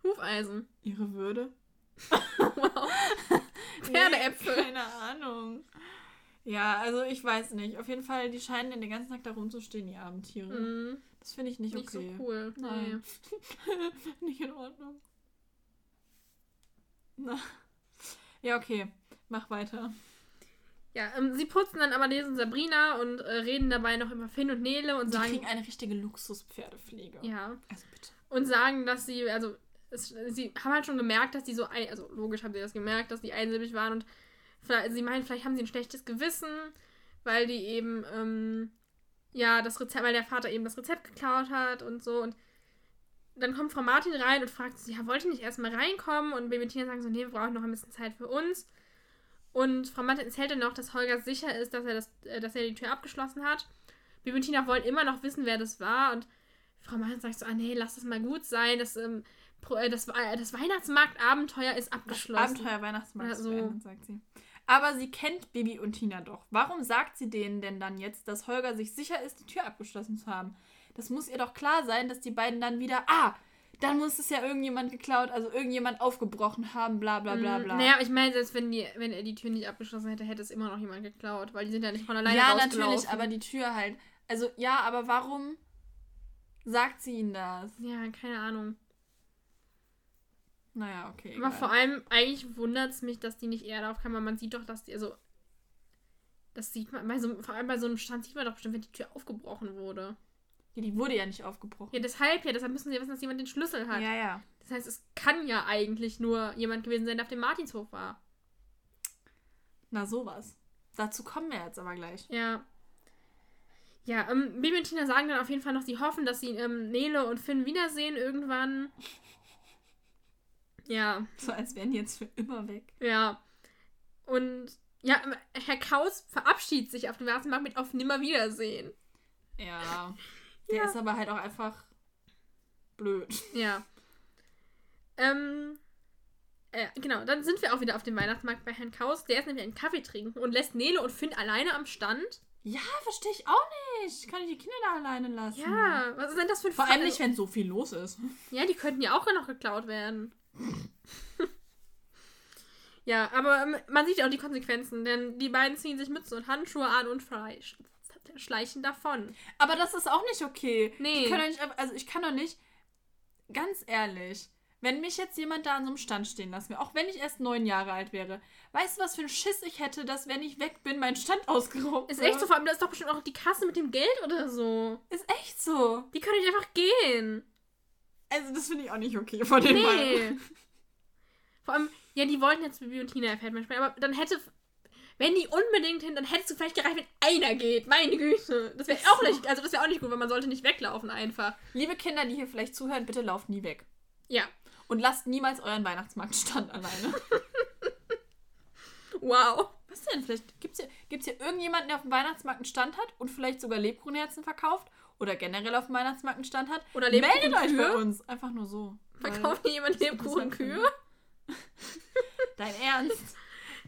Hufeisen. Ihre Würde? Wow. Pferdeäpfel. Nee, keine Ahnung. Ja, also ich weiß nicht. Auf jeden Fall, die scheinen den ganzen Tag da rumzustehen, die armen Tiere. Mhm. Das finde ich nicht, Nicht okay. so cool. Nee. Nein. nicht in Ordnung. Na. Ja, okay. Mach weiter. Ja, ähm, sie putzen dann Amadeus und Sabrina und äh, reden dabei noch über Finn und Nele und Die sagen. kriegen eine richtige Luxuspferdepflege. Ja. Also bitte. Und sagen, dass sie, also, es, sie haben halt schon gemerkt, dass die so, ein, also logisch haben sie das gemerkt, dass die einsilbig waren und sie meinen, vielleicht haben sie ein schlechtes Gewissen, weil die eben, ähm, ja, das Rezept, weil der Vater eben das Rezept geklaut hat und so und dann kommt Frau Martin rein und fragt sie, ja, wollt ihr nicht erstmal reinkommen? Und Baby Tina sagen so, nee, wir brauchen noch ein bisschen Zeit für uns. Und Frau Martin erzählt dann noch, dass Holger sicher ist, dass er, das, äh, dass er die Tür abgeschlossen hat. Und Tina wollen immer noch wissen, wer das war. Und Frau Martin sagt so, ah nee, lass das mal gut sein. Das, ähm, äh, das, äh, das Weihnachtsmarktabenteuer ist abgeschlossen. Abenteuer Weihnachtsmarkt Ja, ist so. beendet, sagt sie. Aber sie kennt Bibi und Tina doch. Warum sagt sie denen denn dann jetzt, dass Holger sich sicher ist, die Tür abgeschlossen zu haben? Das muss ihr doch klar sein, dass die beiden dann wieder, ah, dann muss es ja irgendjemand geklaut, also irgendjemand aufgebrochen haben, bla bla bla Mm, bla. Naja, ich meine, selbst wenn, die, wenn er die Tür nicht abgeschlossen hätte, hätte es immer noch jemand geklaut, weil die sind ja nicht von alleine ja, natürlich, aber die Tür halt. Also ja, aber warum sagt sie ihnen das? Ja, keine Ahnung. Naja, okay. Aber egal. vor allem, eigentlich wundert es mich, dass die nicht eher darauf kamen, weil man sieht doch, dass die, also, das sieht man, bei so, vor allem bei so einem Stand sieht man doch bestimmt, wenn die Tür aufgebrochen wurde. ja, die wurde ja nicht aufgebrochen. Ja, deshalb ja, deshalb müssen sie ja wissen, dass jemand den Schlüssel hat. ja, ja. Das heißt, es kann ja eigentlich nur jemand gewesen sein, der auf dem Martinshof war. Na sowas. Dazu kommen wir jetzt aber gleich. Ja. Ja, ähm, Bibi und Tina sagen dann auf jeden Fall noch, sie hoffen, dass sie ähm, Nele und Finn wiedersehen irgendwann. Ja, So als wären die jetzt für immer weg. ja. Und ja, Herr Kaus verabschiedet sich auf dem Weihnachtsmarkt mit auf Nimmerwiedersehen. Ja. Der Ja. ist aber halt auch einfach blöd. Ja. Ähm, äh, genau, dann sind wir auch wieder auf dem Weihnachtsmarkt bei Herrn Kaus. Der ist nämlich einen Kaffee trinken und lässt Nele und Finn alleine am Stand. Ja, verstehe ich auch nicht. Kann ich die Kinder da alleine lassen? Ja, was ist denn das für ein Vor allem nicht, wenn so viel los ist. Ja, die könnten ja auch noch geklaut werden. Ja, aber ähm, man sieht ja auch die Konsequenzen, denn die beiden ziehen sich Mütze und Handschuhe an und schleichen davon. Aber das ist auch nicht okay. Nee. Die können doch nicht, also ich kann doch nicht, ganz ehrlich, wenn mich jetzt jemand da an so einem Stand stehen lassen will, auch wenn ich erst neun Jahre alt wäre, weißt du, was für ein Schiss ich hätte, dass wenn ich weg bin, mein Stand ausgeraubt Ist echt so, vor allem, da ist doch bestimmt auch die Kasse mit dem Geld oder so. Ist echt so. Die können nicht einfach gehen. Also das finde ich auch nicht okay von den Nee. beiden. Vor allem, ja, die wollten jetzt Bibi und Tina erfährt man später, aber dann hätte, wenn die unbedingt hin, dann hättest du vielleicht gereicht, wenn einer geht. Meine Güte. Das wäre auch nicht, also das wäre auch nicht gut, weil man sollte nicht weglaufen einfach. Liebe Kinder, die hier vielleicht zuhören, bitte lauft nie weg. Ja. Und lasst niemals euren Weihnachtsmarktstand alleine. Wow. Was denn? Vielleicht gibt es hier, gibt's hier irgendjemanden, der auf dem Weihnachtsmarkt einen Stand hat und vielleicht sogar Lebkuchenherzen verkauft oder generell auf dem Weihnachtsmarkt einen Stand hat? Oder Meldet euch bei uns. Einfach nur so. Verkauft hier jemand Lebkuchenkühe? Dein Ernst?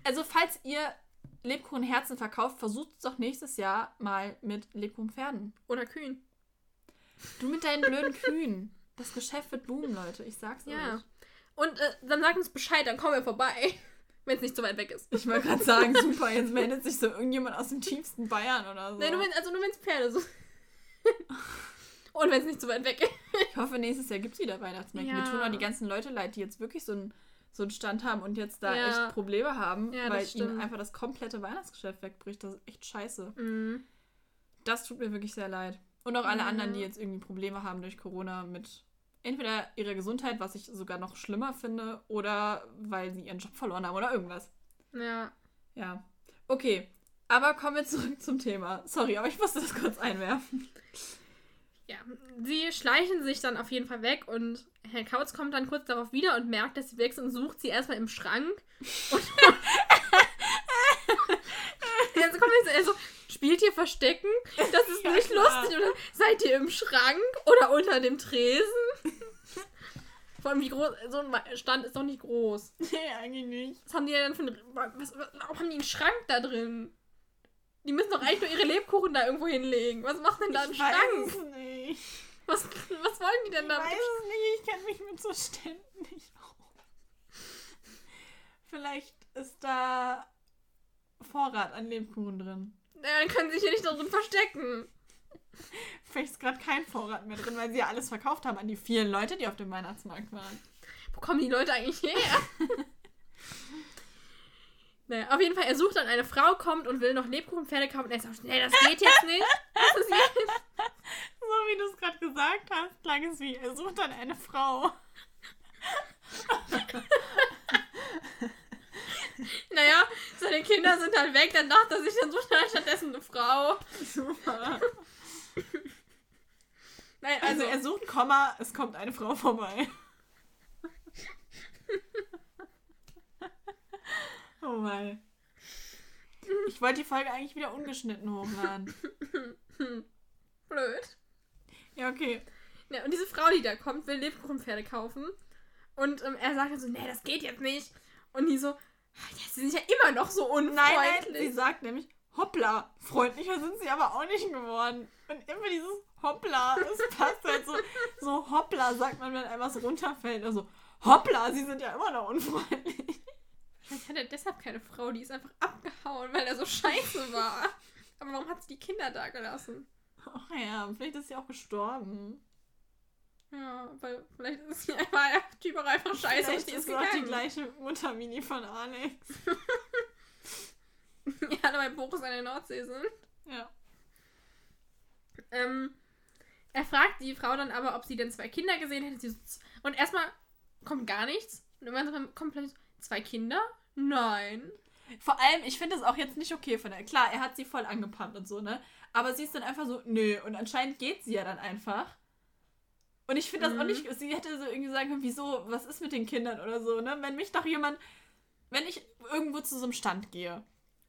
Also, falls ihr Lebkuchenherzen verkauft, versucht es doch nächstes Jahr mal mit Lebkuchenpferden. Oder Kühen? Du mit deinen blöden Kühen. Das Geschäft wird boomen, Leute. Ich sag's Ja. euch. Und äh, dann sagt uns Bescheid, dann kommen wir vorbei. Wenn es nicht so weit weg ist. Ich wollte gerade sagen, super, jetzt meldet sich so irgendjemand aus dem tiefsten Bayern oder so. Nein, nur wenn, also nur wenn es Pferde sind. Und wenn es nicht so weit weg ist. Ich hoffe, nächstes Jahr gibt es wieder Weihnachtsmärkte. Wir Ja. tun auch die ganzen Leute leid, die jetzt wirklich so einen so einen Stand haben und jetzt da Ja. echt Probleme haben, Ja, weil ihnen einfach das komplette Weihnachtsgeschäft wegbricht. Das ist echt scheiße. Mhm. Das tut mir wirklich sehr leid. Und auch alle Ja. anderen, die jetzt irgendwie Probleme haben durch Corona mit entweder ihrer Gesundheit, was ich sogar noch schlimmer finde, oder weil sie ihren Job verloren haben oder irgendwas. Ja. Ja. Okay. Aber kommen wir zurück zum Thema. Sorry, aber ich musste das kurz einwerfen. Ja. Sie schleichen sich dann auf jeden Fall weg und Herr Kautz kommt dann kurz darauf wieder und merkt, dass sie weg sind und sucht sie erstmal im Schrank. Und also kommt jetzt, also, spielt ihr Verstecken? Das ist Ja, nicht klar. lustig. Oder seid ihr im Schrank oder unter dem Tresen? Vor allem, wie groß, so ein Stand ist doch nicht groß. Nee, eigentlich nicht. Was haben die denn für einen, was, was, warum haben die einen Schrank da drin? Die müssen doch eigentlich nur ihre Lebkuchen da irgendwo hinlegen. Was macht denn da ein Ich Schrank? weiß es nicht. Was, was wollen die denn Ich da? weiß es nicht. Ich kenne mich mit so Ständen nicht aus. Vielleicht ist da Vorrat an Lebkuchen drin. Dann können sie sich hier nicht drin verstecken. Vielleicht ist gerade kein Vorrat mehr drin, weil sie ja alles verkauft haben an die vielen Leute, die auf dem Weihnachtsmarkt waren. Wo kommen die Leute eigentlich her? naja, auf jeden Fall, er sucht dann eine Frau, kommt und will noch Lebkuchenpferde kaufen. Und er sagt, nee, das geht jetzt nicht. Das ist jetzt. So wie du es gerade gesagt hast, klang es wie, er sucht dann eine Frau. Naja, seine Kinder sind halt weg, dann dachte er sich, dann sucht er stattdessen eine Frau. Super. Nein, Also also, er sucht, Komma, es kommt eine Frau vorbei. oh mein. Ich wollte die Folge eigentlich wieder ungeschnitten hochladen. blöd. Ja, okay. Ja, und diese Frau, die da kommt, will Lebkuchenpferde kaufen. Und ähm, er sagt dann so, nee, das geht jetzt nicht. Und die so, "Ah, ja, sie sind ja immer noch so Nein, nein, unfreundlich. sie sagt nämlich, hoppla, freundlicher sind sie aber auch nicht geworden. Und immer dieses hoppla, es passt halt so, so hoppla, sagt man, wenn einem was runterfällt. Also, hoppla, sie sind ja immer noch unfreundlich. Vielleicht hat er deshalb keine Frau, die ist einfach abgehauen, weil er so scheiße war. Aber warum hat sie die Kinder da gelassen? Ach ja, vielleicht ist sie auch gestorben. Ja, weil vielleicht ist sie einfach, der Typ auch einfach scheiße Vielleicht ist auch die gleiche Muttermini von Alex. ja, weil Boris an der Nordsee sind. Ja. Ähm, er fragt die Frau dann aber, ob sie denn zwei Kinder gesehen hätte. Sie Und erstmal kommt gar nichts. Und irgendwann kommt plötzlich so, zwei Kinder? Nein. Vor allem, ich finde es auch jetzt nicht okay von der. Klar, er hat sie voll angepumpt und so, ne? Aber sie ist dann einfach so, nö. Und anscheinend geht sie ja dann einfach. Und ich finde das auch Mhm. nicht. Sie hätte so irgendwie sagen können, wieso, was ist mit den Kindern oder so, ne? Wenn mich doch jemand. Wenn ich irgendwo zu so einem Stand gehe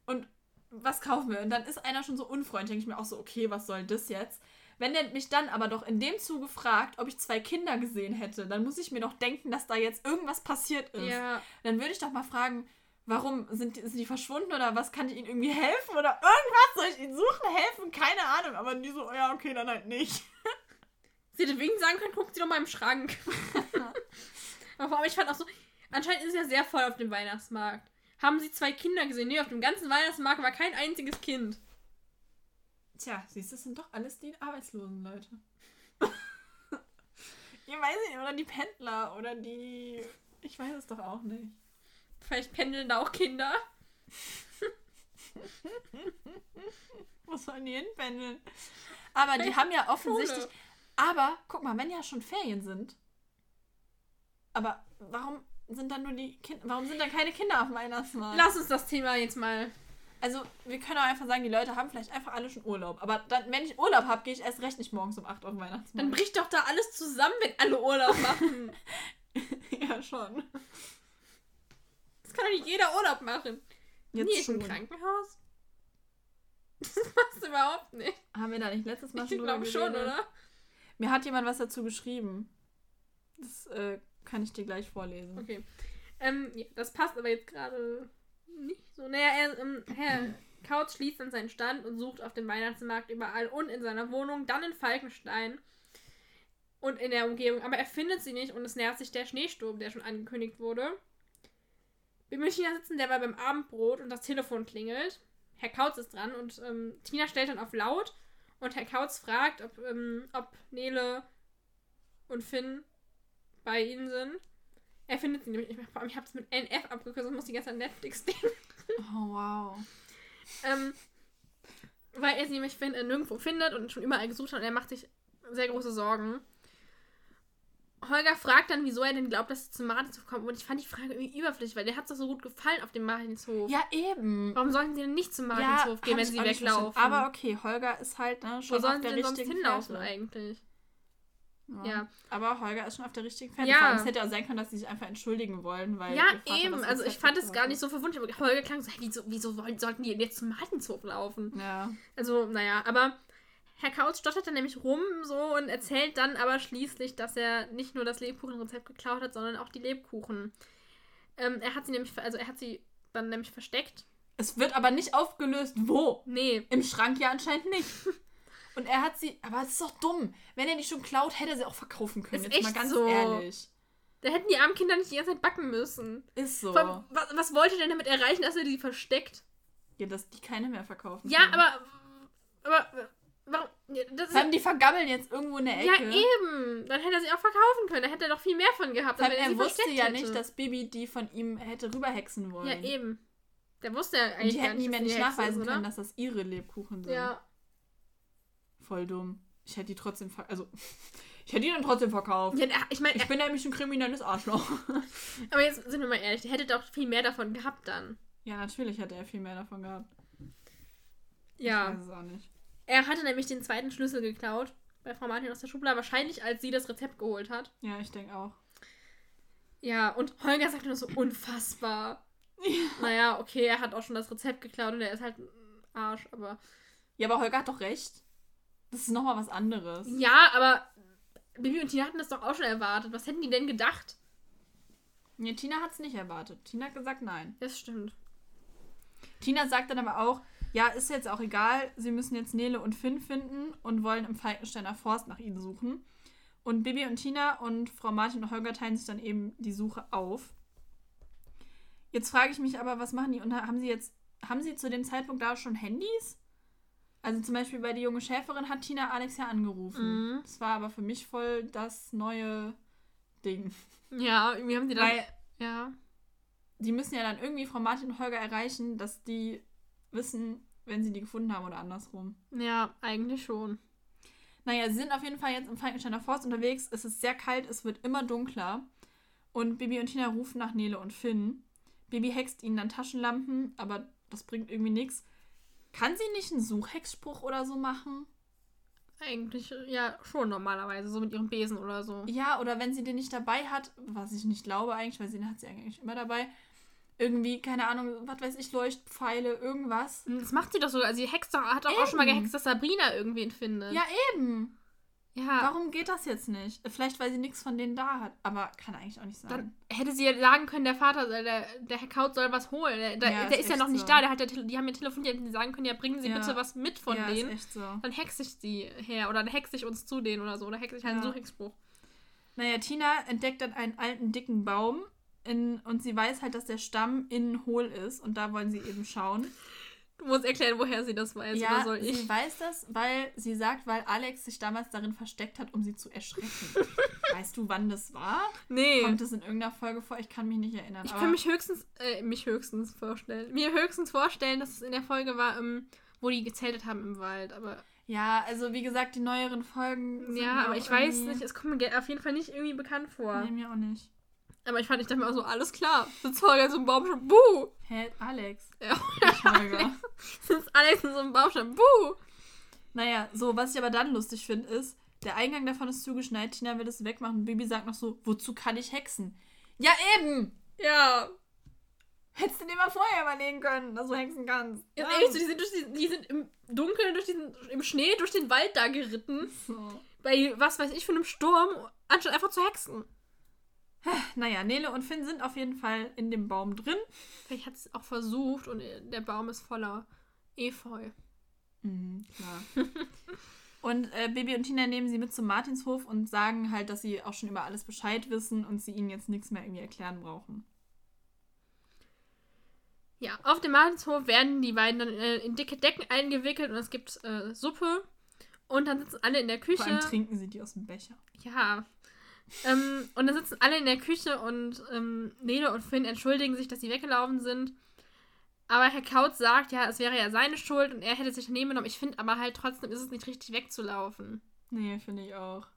und was kaufen wir und dann ist einer schon so unfreundlich, denke ich mir auch so, okay, was soll das jetzt? Wenn der mich dann aber doch in dem Zuge fragt, ob ich zwei Kinder gesehen hätte, dann muss ich mir doch denken, dass da jetzt irgendwas passiert ist. Ja. Dann würde ich doch mal fragen, warum sind die, sind die verschwunden oder was kann ich ihnen irgendwie helfen oder irgendwas soll ich ihnen suchen, helfen, keine Ahnung. Aber die so, ja, okay, dann halt nicht. Sie hätte wegen sagen können, guckt sie doch mal im Schrank. aber vor allem, ich fand auch so, anscheinend ist es ja sehr voll auf dem Weihnachtsmarkt. Haben sie zwei Kinder gesehen? Nee, auf dem ganzen Weihnachtsmarkt war kein einziges Kind. Tja, siehst du, das sind doch alles die arbeitslosen Leute. ich weiß nicht, oder die Pendler oder die. Ich weiß es doch auch nicht. Vielleicht pendeln da auch Kinder. Wo sollen die hinpendeln? Aber die haben ja offensichtlich. Schule. Aber guck mal, wenn ja schon Ferien sind. Aber warum sind dann nur die Kinder. Warum sind dann keine Kinder auf dem Weihnachtsmarkt? Lass uns das Thema jetzt mal. Also, wir können auch einfach sagen, die Leute haben vielleicht einfach alle schon Urlaub. Aber dann, wenn ich Urlaub habe, gehe ich erst recht nicht morgens um 8 auf den Weihnachtsmarkt. Dann bricht doch da alles zusammen, wenn alle Urlaub machen. ja, schon. Das kann doch nicht jeder Urlaub machen. Jetzt Nie schon. im Krankenhaus? Das passt überhaupt nicht. Haben wir da nicht letztes Mal Ich schon drüber glaube schon, oder? Mir hat jemand was dazu geschrieben. Das äh, kann ich dir gleich vorlesen. Okay. Ähm, ja, das passt aber jetzt gerade nicht so. Naja, er, ähm, Herr Kautz schließt dann seinen Stand und sucht auf dem Weihnachtsmarkt überall und in seiner Wohnung, dann in Falkenstein und in der Umgebung. Aber er findet sie nicht und es nervt sich der Schneesturm, der schon angekündigt wurde. Wir mit Tina sitzen derweil beim Abendbrot und das Telefon klingelt. Herr Kautz ist dran und ähm, Tina stellt dann auf laut und Herr Kautz fragt, ob, ähm, ob Nele und Finn bei ihnen sind. Er findet sie nämlich nicht mehr. Vor allem, ich habe es mit NF abgekürzt und muss die ganze Zeit Netflix denken. Oh, wow. ähm, weil er sie nämlich find, äh, nirgendwo findet und schon überall gesucht hat und er macht sich sehr große Sorgen. Holger fragt dann, wieso er denn glaubt, dass sie zum Martinshof kommen. Und ich fand die Frage irgendwie überflüssig, weil der hat es doch so gut gefallen auf dem Martinshof. Ja, eben. Warum sollten sie denn nicht zum Ja, Martinshof gehen, hab wenn sie weglaufen? Aber okay, Holger ist halt ne, Wo schon sollen auf sie der denn sonst hinlaufen Fährte. eigentlich? Ja. Aber Holger ist schon auf der richtigen Fährte. Ja. Vor allem, Es hätte auch sein können, dass sie sich einfach entschuldigen wollen, weil. Ja, ihr Vater eben. das Also ich Rezept fand es gar nicht so verwundert. Aber Holger klang so, hey, wieso, wieso wollen, sollten die jetzt zum Martinshof laufen? Ja. Also, naja, aber Herr Kautz stottert dann nämlich rum so und erzählt dann aber schließlich, dass er nicht nur das Lebkuchenrezept geklaut hat, sondern auch die Lebkuchen. Ähm, er hat sie nämlich, ver- also er hat sie dann nämlich versteckt. Es wird aber nicht aufgelöst, wo? Nee, Im Schrank ja anscheinend nicht. Und er hat sie. Aber es ist doch dumm. Wenn er die schon klaut, hätte er sie auch verkaufen können. Ist Jetzt mal echt ganz so. ehrlich. da hätten die armen Kinder nicht die ganze Zeit backen müssen. Ist so. Allem, Was, was wollte er denn damit erreichen, dass er die versteckt? Ja, dass die keine mehr verkaufen. Ja, können. aber. Aber. Warum? ja, Das allem, die vergammeln jetzt irgendwo in der ja, Ecke. eben. Dann hätte er sie auch verkaufen können. Da hätte er doch viel mehr von gehabt. Wenn er wusste ja hätte. nicht, dass Bibi die von ihm hätte rüberhexen wollen. Ja, eben. Der wusste ja Und eigentlich die gar hätten nicht, ihm ja die nicht nachweisen können, dass das ihre Lebkuchen sind. Ja. Voll dumm. Ich hätte die trotzdem ver also ich hätte die dann trotzdem verkauft. ja ich meine, Ich bin nämlich ein kriminelles Arschloch. aber jetzt sind wir mal ehrlich, der hätte doch viel mehr davon gehabt dann. ja, natürlich hätte er viel mehr davon gehabt. Ich Ja. weiß es auch nicht. Er hatte nämlich den zweiten Schlüssel geklaut bei Frau Martin aus der Schublade, wahrscheinlich als sie das Rezept geholt hat. Ja, ich denke auch. Ja, und Holger sagt nur so unfassbar. Naja, okay, er hat auch schon das Rezept geklaut und er ist halt ein Arsch, aber. Ja, aber Holger hat doch recht. Das ist nochmal was anderes. Ja, aber Bibi und Tina hatten das doch auch schon erwartet. Was hätten die denn gedacht? Nee, Tina hat es nicht erwartet. Tina hat gesagt nein. Das stimmt. Tina sagt dann aber auch, ja, ist jetzt auch egal, sie müssen jetzt Nele und Finn finden und wollen im Falkensteiner Forst nach ihnen suchen. Und Bibi und Tina und Frau Martin und Holger teilen sich dann eben die Suche auf. Jetzt frage ich mich aber, was machen die? Und haben sie jetzt, haben sie zu dem Zeitpunkt da schon Handys? Also zum Beispiel bei die junge Schäferin hat Tina Alex ja angerufen. Mhm. Das war aber für mich voll das neue Ding. Ja, irgendwie haben die dann. Weil ja. die müssen ja dann irgendwie Frau Martin und Holger erreichen, dass die wissen, wenn sie die gefunden haben oder andersrum. Ja, eigentlich schon. Naja, sie sind auf jeden Fall jetzt im Falkensteiner Forst unterwegs. Es ist sehr kalt, es wird immer dunkler. Und Bibi und Tina rufen nach Nele und Finn. Bibi hext ihnen dann Taschenlampen, aber das bringt irgendwie nichts. Kann sie nicht einen Suchhexspruch oder so machen? Eigentlich, ja, schon normalerweise, so mit ihrem Besen oder so. Ja, oder wenn sie den nicht dabei hat, was ich nicht glaube eigentlich, weil sie den hat sie eigentlich immer dabei. Irgendwie, keine Ahnung, was weiß ich, Leuchtpfeile, irgendwas. Das macht sie doch sogar. Also die Hexe hat doch auch schon mal gehext, dass Sabrina irgendwen findet. Ja, eben. Ja. Warum geht das jetzt nicht? Vielleicht, weil sie nichts von denen da hat. Aber kann eigentlich auch nicht sein. Dann hätte sie ja sagen können, der Vater, soll- der, der Herr Kaut soll was holen. Der, der, Ja, der ist ist ja noch nicht so. da. Der hat ja, die haben ja telefoniert, hätten sie sagen können, ja, bringen Sie Ja. bitte was mit von ja, denen. Ist echt so. Dann hexe ich die her. Oder dann hexe ich uns zu denen oder so. Oder hexe ich halt einen Ja. Suchexspruch. Naja, Tina entdeckt dann einen alten, dicken Baum. In, und sie weiß halt, dass der Stamm innen hohl ist. Und da wollen sie eben schauen. Du musst erklären, woher sie das weiß. oder soll ich? sie weiß das, weil sie sagt, weil Alex sich damals darin versteckt hat, um sie zu erschrecken. weißt du, wann das war? Nee. Kommt es in irgendeiner Folge vor? Ich kann mich nicht erinnern. Ich kann mich höchstens, äh, mich höchstens vorstellen. Mir höchstens vorstellen, dass es in der Folge war, ähm, wo die gezeltet haben im Wald. Aber Ja, also wie gesagt, die neueren Folgen. sind ja, aber ich weiß nicht, es kommt mir auf jeden Fall nicht irgendwie bekannt vor. Nee, mir auch nicht. Aber ich fand, ich dachte mir auch so, alles klar. Sitzt Holger in so einem Baumstamm, buh! Hä, Alex. Ja, Holger. sitzt Alex in so einem Baumstamm, buh! Naja, so, was ich aber dann lustig finde, ist, der Eingang davon ist zugeschneit, Tina will es wegmachen. Bibi sagt noch so, wozu kann ich hexen? Ja, eben! Ja. Hättest du dir mal vorher überlegen können, dass du hexen kannst. Ja, Ja. ehrlich, so, die, sind durch die, die sind im Dunkeln, durch diesen, im Schnee, durch den Wald da geritten. So. Bei was weiß ich für einem Sturm, anstatt einfach zu hexen. Naja, Nele und Finn sind auf jeden Fall in dem Baum drin. Vielleicht hat es auch versucht und der Baum ist voller Efeu. Mhm, klar. und äh, Bibi und Tina nehmen sie mit zum Martinshof und sagen halt, dass sie auch schon über alles Bescheid wissen und sie ihnen jetzt nichts mehr irgendwie erklären brauchen. Ja, auf dem Martinshof werden die beiden dann äh, in dicke Decken eingewickelt und es gibt äh, Suppe. Und dann sitzen alle in der Vor allem Küche. trinken sie die aus dem Becher. Ja. Ähm, und dann sitzen alle in der Küche und ähm, Nele und Finn entschuldigen sich, dass sie weggelaufen sind. Aber Herr Kautz sagt, ja, es wäre ja seine Schuld und er hätte sich daneben genommen. Ich finde aber halt trotzdem ist es nicht richtig wegzulaufen. Nee, finde ich auch.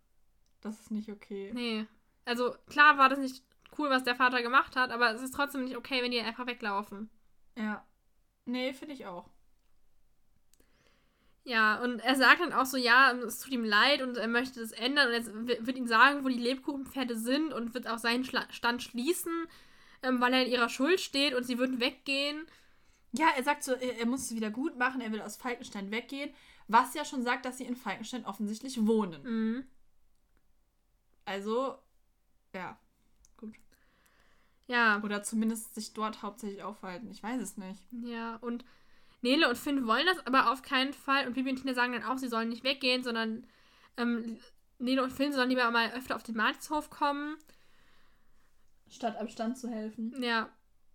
Das ist nicht okay. Nee. Also klar war das nicht cool, was der Vater gemacht hat, aber es ist trotzdem nicht okay, wenn die einfach weglaufen. Ja. Nee, finde ich auch. Ja, und er sagt dann auch so, ja, es tut ihm leid und er möchte das ändern und jetzt w- wird ihm sagen, wo die Lebkuchenpferde sind und wird auch seinen Schla Stand schließen, ähm, weil er in ihrer Schuld steht und sie würden weggehen. Ja, er sagt so, er, er muss es wieder gut machen, er will aus Falkenstein weggehen, was ja schon sagt, dass sie in Falkenstein offensichtlich wohnen. Mhm. Also, ja. Ja, Oder zumindest sich dort hauptsächlich aufhalten. Ich weiß es nicht. ja, und Nele und Finn wollen das aber auf keinen Fall und Bibi und Tina sagen dann auch, sie sollen nicht weggehen, sondern ähm, Nele und Finn sollen lieber mal öfter auf den Martinshof kommen. Statt am Stand zu helfen. Ja.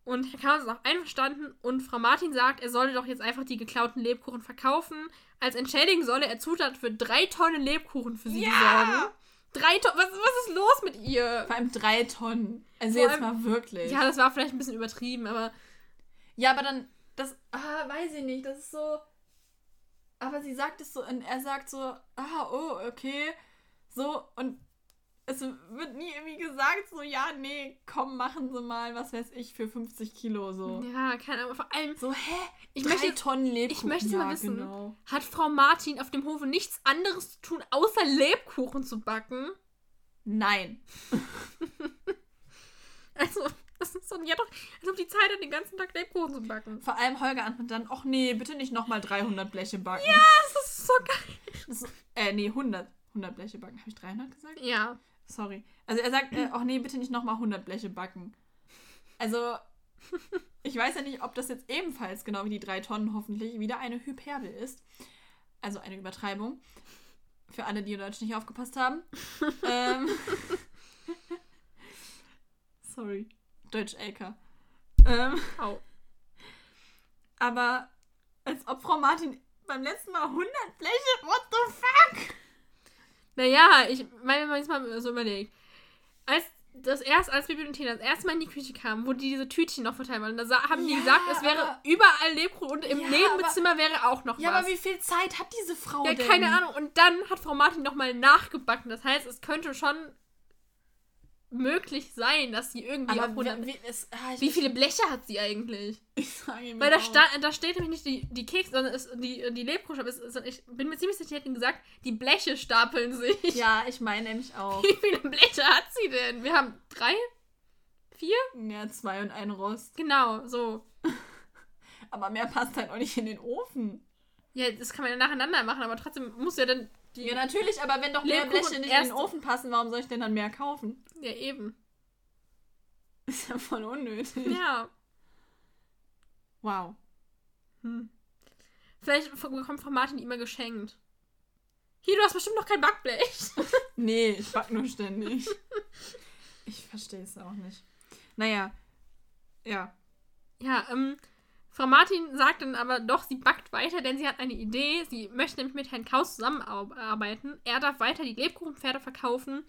Und Herr Chaos ist auch einverstanden und Frau Martin sagt, er solle doch jetzt einfach die geklauten Lebkuchen verkaufen. Als Entschädigung solle er Zutaten für drei Tonnen Lebkuchen für sie besorgen. Drei Tonnen? Was, was ist los mit ihr? Vor allem drei Tonnen. Also Vor jetzt allem- mal wirklich. Ja, das war vielleicht ein bisschen übertrieben, aber Ja, aber dann, das, ah, weiß ich nicht, das ist so. Aber sie sagt es so, und er sagt so, ah, oh, okay. So, und es wird nie irgendwie gesagt, so, ja, nee, komm, machen Sie mal, was weiß ich, für 50 Kilo, so. ja, keine Ahnung. Vor allem, So, hä? ich Drei möchte, Tonnen Lebkuchen. ich möchte ja, mal wissen, Genau. hat Frau Martin auf dem Hofe nichts anderes zu tun, außer Lebkuchen zu backen? Nein. Also, das ist so, ja doch, als ob die Zeit hat, den ganzen Tag Lebkuchen zu backen. Vor allem Holger antwortet dann, ach nee, bitte nicht nochmal 300 Bleche backen. Ja, das ist so geil. Ist, äh, nee, 100. 100 Bleche backen. Habe ich 300 gesagt? Ja. Sorry. Also er sagt, äh, ach nee, bitte nicht nochmal 100 Bleche backen. Also, ich weiß ja nicht, ob das jetzt ebenfalls, genau wie die drei Tonnen hoffentlich, wieder eine Hyperbel ist. Also eine Übertreibung. Für alle, die in Deutsch nicht aufgepasst haben. ähm, sorry. Deutsch-LK. Ähm, Au. aber als ob Frau Martin beim letzten Mal 100 Bleche, what the fuck? Naja, ich meine, wenn man jetzt mal so überlegt. Als das erst, als Bibi und Tina das erste Mal in die Küche kamen, wo die diese Tütchen noch verteilt waren, da haben die Ja, gesagt, es wäre aber- überall Lebkuchen und im Ja, Nebenzimmer wäre auch noch Ja, was. aber wie viel Zeit hat diese Frau ja, denn? keine Ahnung. Und dann hat Frau Martin nochmal nachgebacken. Das heißt, es könnte schon möglich sein, dass sie irgendwie auf Aber 100... wie, es, ah, ich, Wie viele Bleche hat sie eigentlich? Ich sage ihm Weil da, sta da steht nämlich nicht die, die Keks, sondern es, die, die Lebkuchen. ich bin mir ziemlich sicher, die hätten gesagt, die Bleche stapeln sich. Ja, ich meine nämlich auch. Wie viele Bleche hat sie denn? Wir haben drei? Vier? Ja, zwei und ein Rost. Genau, so. Aber mehr passt halt auch nicht in den Ofen. Ja, das kann man ja nacheinander machen, aber trotzdem muss ja dann die. Ja, natürlich, aber wenn doch mehr Lebkuchen Bleche nicht in den Ofen passen, warum soll ich denn dann mehr kaufen? Ja, eben. Ist ja voll unnötig. Ja. Wow. Hm. Vielleicht bekommt Frau Martin immer geschenkt. Hier, du hast bestimmt noch kein Backblech. Nee, ich back nur ständig. ich verstehe es auch nicht. Naja. Ja. Ja, ähm, Frau Martin sagt dann aber doch, sie backt weiter, denn sie hat eine Idee. Sie möchte nämlich mit Herrn Kraus zusammenarbeiten. Er darf weiter die Lebkuchenpferde verkaufen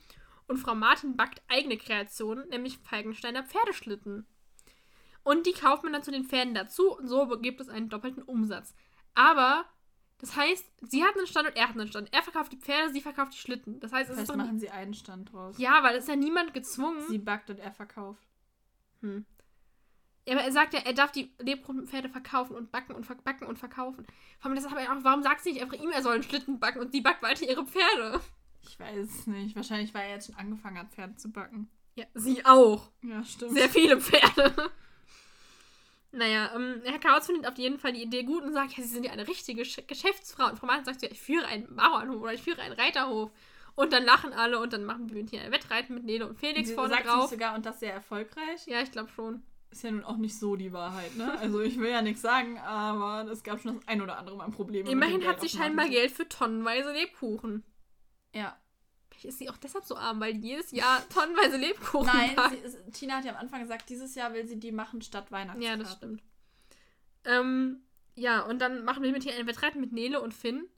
und Frau Martin backt eigene Kreationen, nämlich Falkensteiner Pferdeschlitten. Und die kauft man dann zu den Pferden dazu und so gibt es einen doppelten Umsatz. Aber das heißt, sie hat einen Stand und er hat einen Stand. Er verkauft die Pferde, sie verkauft die Schlitten. Das heißt, es ist Vielleicht doch machen sie einen Stand draus. ja, weil es ist ja niemand gezwungen. Sie backt und er verkauft. Hm. Ja, aber er sagt ja, er darf die Lebkuchenpferde verkaufen und backen und verbacken und verkaufen. Vor allem, das aber auch, warum sagt sie nicht einfach ihm, er soll einen Schlitten backen und sie backt weiter ihre Pferde? Ich weiß es nicht. Wahrscheinlich, weil er jetzt schon angefangen hat, Pferde zu backen. Ja, sie auch. Ja, stimmt. Sehr viele Pferde. Naja, ähm, Herr Kautz findet auf jeden Fall die Idee gut und sagt, ja, sie sind ja eine richtige Sch Geschäftsfrau. Und Frau Martin sagt, ja, ich führe einen Bauernhof oder ich führe einen Reiterhof. Und dann lachen alle und dann machen wir hier ein Wettreiten mit Nele und Felix Sie vorne sagt drauf. sogar und das sehr erfolgreich. Ja, ich glaube schon. Ist ja nun auch nicht so die Wahrheit, ne? Also ich will ja nichts sagen, aber es gab schon das ein oder andere Mal Probleme. mit Immerhin hat sie scheinbar. Geld für tonnenweise Lebkuchen. Ja. Vielleicht ist sie auch deshalb so arm, weil jedes Jahr tonnenweise Lebkuchen Nein, sie Tina hat ja am Anfang gesagt, dieses Jahr will sie die machen statt Weihnachtskarten. Ja, das stimmt. Ähm, ja, und dann machen wir mit hier einen Wettreiten mit Nele und Finn.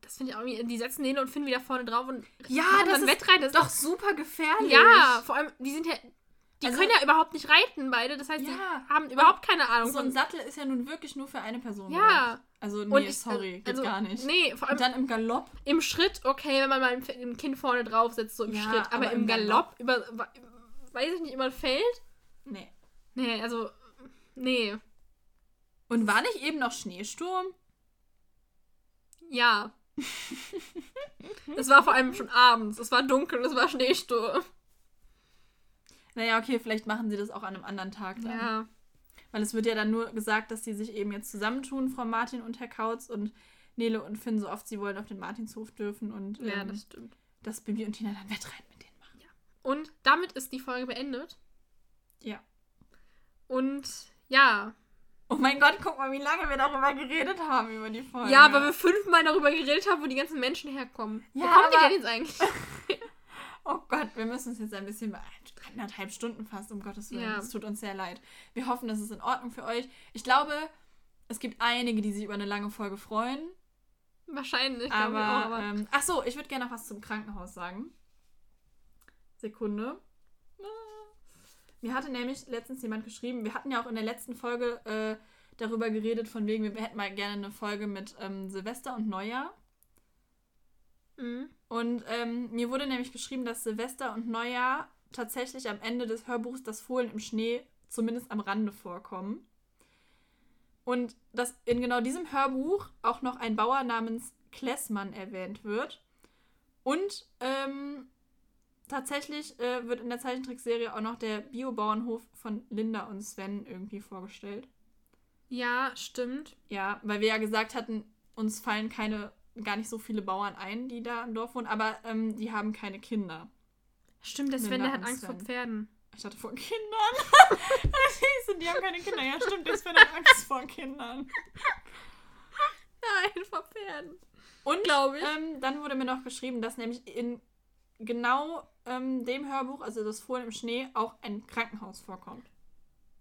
Das finde ich auch irgendwie, die setzen Nele und Finn wieder vorne drauf und Ja, das ist Wettreiten. Das ist Doch super gefährlich. Ja, vor allem, die sind ja, die Also- können ja überhaupt nicht reiten, beide. Das heißt, Ja. die haben überhaupt keine Ahnung So ein. Sattel ist ja nun wirklich nur für eine Person. Ja. gedacht. Also, nee, Und ich- sorry, geht also, gar nicht. Nee, vor Und allem dann im Galopp. im Schritt, okay, wenn man mal ein Kind vorne drauf setzt, so im Ja, Schritt. Aber, aber im im Galopp, über, weiß ich nicht, über ein Feld? Nee. Nee, also, nee. Und war nicht eben noch Schneesturm? Ja. es war vor allem schon abends. Es war dunkel, es war Schneesturm. Naja, okay, vielleicht machen sie das auch an einem anderen Tag dann. Ja. Weil es wird ja dann nur gesagt, dass sie sich eben jetzt zusammentun, Frau Martin und Herr Kautz und Nele und Finn, so oft sie wollen, auf den Martinshof dürfen und Ja, ähm, das stimmt. dass Bibi und Tina dann Wettreiten mit denen machen. Und damit ist die Folge beendet. Ja. Und ja. Oh mein Gott, guck mal, wie lange wir darüber geredet haben, über die Folge. Ja, weil wir fünfmal darüber geredet haben, wo die ganzen Menschen herkommen. Ja, wo kommen die denn jetzt eigentlich? Oh Gott, wir müssen uns jetzt ein bisschen. Eineinhalb Stunden fast, um Gottes Willen. Ja. Es tut uns sehr leid. Wir hoffen, das ist in Ordnung für euch. Ich glaube, es gibt einige, die sich über eine lange Folge freuen. Wahrscheinlich. aber, auch, aber ähm, ach so, ich würde gerne noch was zum Krankenhaus sagen. Sekunde. Mir hatte nämlich letztens jemand geschrieben, wir hatten ja auch in der letzten Folge äh, darüber geredet, von wegen, wir hätten mal gerne eine Folge mit ähm, Silvester und Neujahr. Mhm. Und ähm, mir wurde nämlich geschrieben, dass Silvester und Neujahr tatsächlich am Ende des Hörbuchs das Fohlen im Schnee zumindest am Rande vorkommen. Und dass in genau diesem Hörbuch auch noch ein Bauer namens Klessmann erwähnt wird. Und ähm, tatsächlich äh, wird in der Zeichentrickserie auch noch der Biobauernhof von Linda und Sven irgendwie vorgestellt. Ja, stimmt. Ja, weil wir ja gesagt hatten, uns fallen keine, gar nicht so viele Bauern ein, die da im Dorf wohnen, aber ähm, die haben keine Kinder. Stimmt, der Sven, der hat Angst vor. Pferden. Ich hatte vor Kindern. Die haben keine Kinder. Ja, stimmt, der Sven hat Angst vor Kindern. Nein, vor Pferden. Und Glaube ich. ähm, dann wurde mir noch geschrieben, dass nämlich in genau ähm, dem Hörbuch, also das Fohlen im Schnee, auch ein Krankenhaus vorkommt.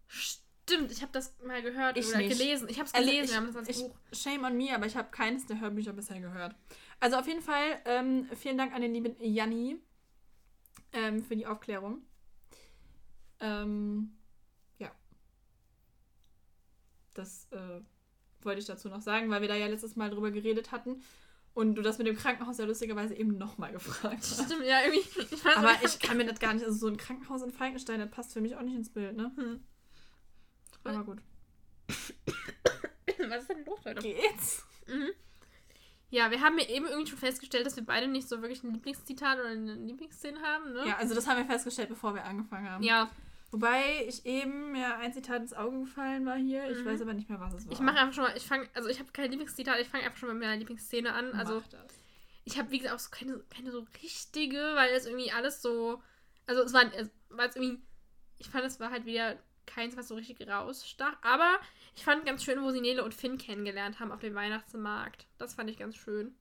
Stimmt, ich habe das mal gehört Ich oder nicht. gelesen. Ich habe es Also gelesen, ich- wir haben das als Ich, Buch. shame on me, aber ich habe keines der Hörbücher bisher gehört. Also auf jeden Fall ähm, vielen Dank an den lieben Janni ähm, für die Aufklärung. Ähm, ja. Das äh, wollte ich dazu noch sagen, weil wir da ja letztes Mal drüber geredet hatten und du das mit dem Krankenhaus ja lustigerweise eben nochmal gefragt hast. Stimmt, ja, irgendwie. Ich weiß Aber ich kann mir das gar nicht, also so ein Krankenhaus in Falkenstein, das passt für mich auch nicht ins Bild, ne? Hm. Aber gut. Was ist denn los heute? Geht's? Mhm. Ja, wir haben ja eben irgendwie schon festgestellt, dass wir beide nicht so wirklich ein Lieblingszitat oder eine Lieblingsszene haben, ne? Ja, also das haben wir festgestellt, bevor wir angefangen haben. Ja, Wobei ich eben mir ein Zitat ins Auge gefallen war hier. Ich Mhm. weiß aber nicht mehr, was es war. ich mache einfach schon mal, ich fange, also ich habe kein Lieblingszitat, ich fange einfach schon mal mit meiner Lieblingsszene an. Also ich habe, wie gesagt, auch so keine, keine so richtige, weil es irgendwie alles so, also es war, es irgendwie, ich fand, es war halt wieder keins, was so richtig rausstach, aber ich fand ganz schön, wo sie Nele und Finn kennengelernt haben auf dem Weihnachtsmarkt. Das fand ich ganz schön.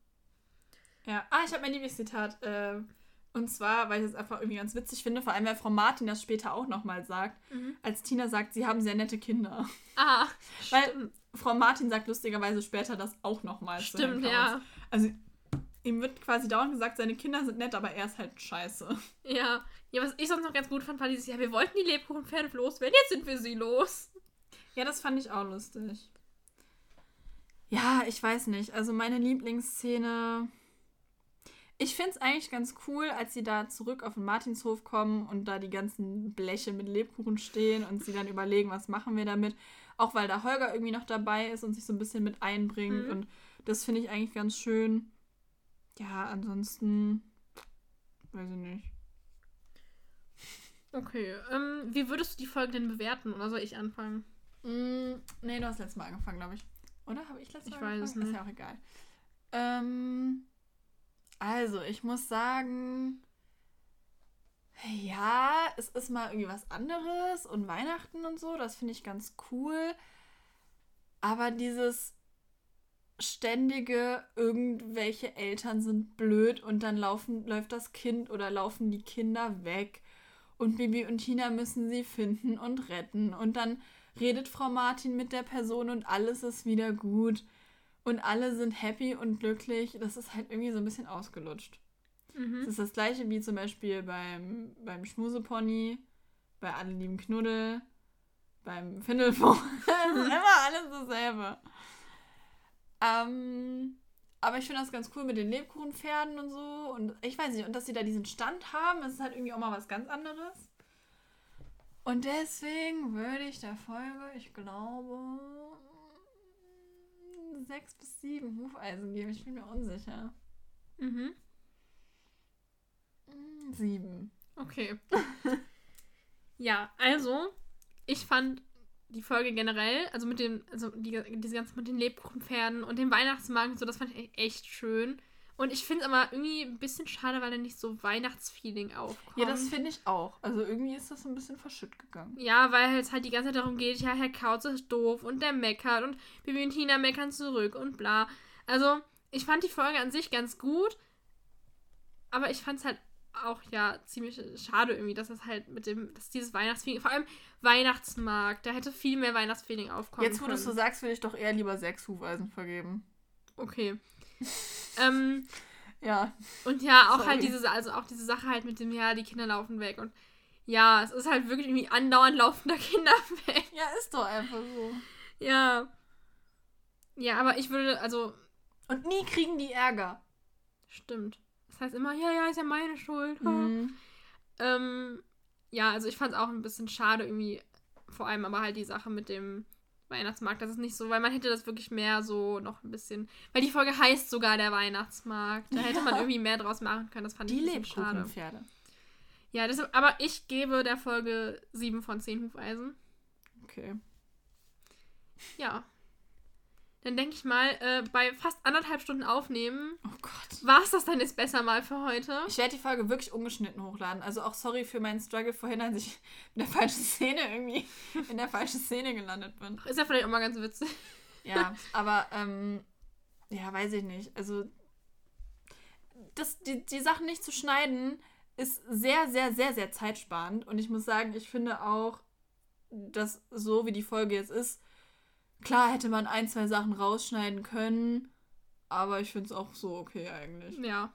Ja. Ah, ich habe mein Lieblingszitat. Äh, und zwar, weil ich es einfach irgendwie ganz witzig finde, vor allem, weil Frau Martin das später auch nochmal sagt, Mhm. als Tina sagt, sie haben sehr nette Kinder. Ah, Weil stimmt, Frau Martin sagt lustigerweise später das auch nochmal. stimmt ja. Also, ihm wird quasi dauernd gesagt, seine Kinder sind nett, aber er ist halt scheiße. Ja. Ja, was ich sonst noch ganz gut fand, war dieses, ja, wir wollten die Lebkuchenpferde loswerden, jetzt sind wir sie los. Ja, das fand ich auch lustig. Ja, ich weiß nicht. Also meine Lieblingsszene. Ich finde es eigentlich ganz cool, als sie da zurück auf den Martinshof kommen und da die ganzen Bleche mit Lebkuchen stehen und sie dann überlegen, was machen wir damit. Auch weil da Holger irgendwie noch dabei ist und sich so ein bisschen mit einbringt. Mhm. Und das finde ich eigentlich ganz schön. Ja, ansonsten. Weiß ich nicht. Okay, ähm, wie würdest du die Folge denn bewerten? Oder soll ich anfangen? Mm, nee, du hast letztes Mal angefangen, glaube ich. Oder? Habe ich letztes Ich Mal weiß es angefangen? Ist nicht. ja auch egal. Ähm, also, ich muss sagen, ja, es ist mal irgendwie was anderes und Weihnachten und so, das finde ich ganz cool. Aber dieses ständige, irgendwelche Eltern sind blöd und dann laufen, läuft das Kind oder laufen die Kinder weg und Bibi und Tina müssen sie finden und retten und dann redet Frau Martin mit der Person und alles ist wieder gut und alle sind happy und glücklich. Das ist halt irgendwie so ein bisschen ausgelutscht. Das Mhm. ist das gleiche wie zum Beispiel beim, beim Schmusepony, bei Alle lieben Knuddel, beim Findelfunk. Es ist immer alles dasselbe. Ähm, aber ich finde das ganz cool mit den Lebkuchenpferden und so. Und ich weiß nicht, und dass sie da diesen Stand haben, ist halt irgendwie auch mal was ganz anderes. Und deswegen würde ich der Folge, ich glaube, sechs bis sieben Hufeisen geben. Ich bin mir unsicher. Mhm. Hm, Sieben. Okay. ja, also, ich fand die Folge generell, also mit dem, also die, diese ganzen mit den Lebkuchenpferden und dem Weihnachtsmarkt so, das fand ich echt schön. Und ich finde es aber irgendwie ein bisschen schade, weil da nicht so Weihnachtsfeeling aufkommt. Ja, das finde ich auch. Also irgendwie ist das ein bisschen verschütt gegangen. Ja, weil es halt die ganze Zeit darum geht, ja, Herr Kautz ist doof und der meckert und Bibi und Tina meckern zurück und bla. Also, ich fand die Folge an sich ganz gut, aber ich fand es halt auch ja ziemlich schade irgendwie, dass es halt mit dem, dass dieses Weihnachtsfeeling, vor allem Weihnachtsmarkt, da hätte viel mehr Weihnachtsfeeling aufkommen Jetzt, wo du es so sagst, würde ich doch eher lieber sechs Hufeisen vergeben. Okay. ähm, Ja. und ja, auch Sorry. halt diese, also auch diese Sache halt mit dem, ja, die Kinder laufen weg und ja, es ist halt wirklich irgendwie andauernd laufender Kinder weg. Ja, ist doch einfach so. Ja. Ja, aber ich würde, also, Und nie kriegen die Ärger. stimmt. Das heißt immer, ja, ja, ist ja meine Schuld. Mhm. Ähm, ja, also ich fand es auch ein bisschen schade irgendwie, vor allem aber halt die Sache mit dem Weihnachtsmarkt, das ist nicht so, weil man hätte das wirklich mehr so noch ein bisschen, weil die Folge heißt sogar der Weihnachtsmarkt, da hätte man irgendwie mehr draus machen können, das fand Die ich ein bisschen schade. Lebkuchenpferde. Ja, deshalb, aber ich gebe der Folge 7 von 10 Hufeisen. Okay. Ja. Dann denke ich mal, äh, bei fast anderthalb Stunden aufnehmen, Oh Gott. war es das dann jetzt besser mal für heute. Ich werde die Folge wirklich ungeschnitten hochladen. Also auch sorry für meinen Struggle vorhin, als ich in der falschen Szene irgendwie in der falschen Szene gelandet bin. Ist ja vielleicht auch mal ganz witzig. Ja, aber ähm, ja, weiß ich nicht. Also das, die, die Sachen nicht zu schneiden ist sehr, sehr, sehr, sehr zeitsparend. Und ich muss sagen, ich finde auch, dass so wie die Folge jetzt ist, klar hätte man ein, zwei Sachen rausschneiden können, aber ich finde es auch so okay eigentlich. Ja.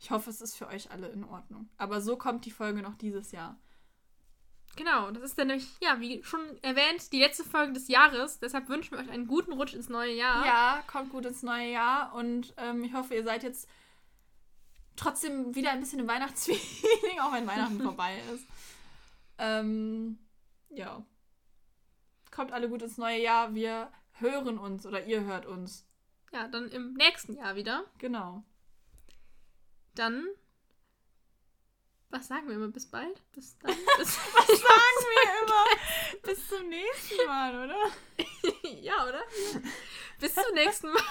Ich hoffe, es ist für euch alle in Ordnung. Aber so kommt die Folge noch dieses Jahr. Genau, das ist dann nämlich, ja, wie schon erwähnt, die letzte Folge des Jahres. Deshalb wünschen wir euch einen guten Rutsch ins neue Jahr. Ja, kommt gut ins neue Jahr und ähm, ich hoffe, ihr seid jetzt trotzdem wieder ein bisschen im Weihnachtsfeeling, auch wenn Weihnachten vorbei ist. Ähm, ja. Kommt alle gut ins neue Jahr. Wir hören uns oder ihr hört uns. Ja, dann im nächsten Jahr wieder. Genau. Dann. Was sagen wir immer? Bis bald? Bis dann? Bis Was sagen wir immer? Bis zum nächsten Mal, oder? ja, oder? Bis zum nächsten Mal.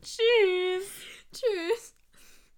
Tschüss.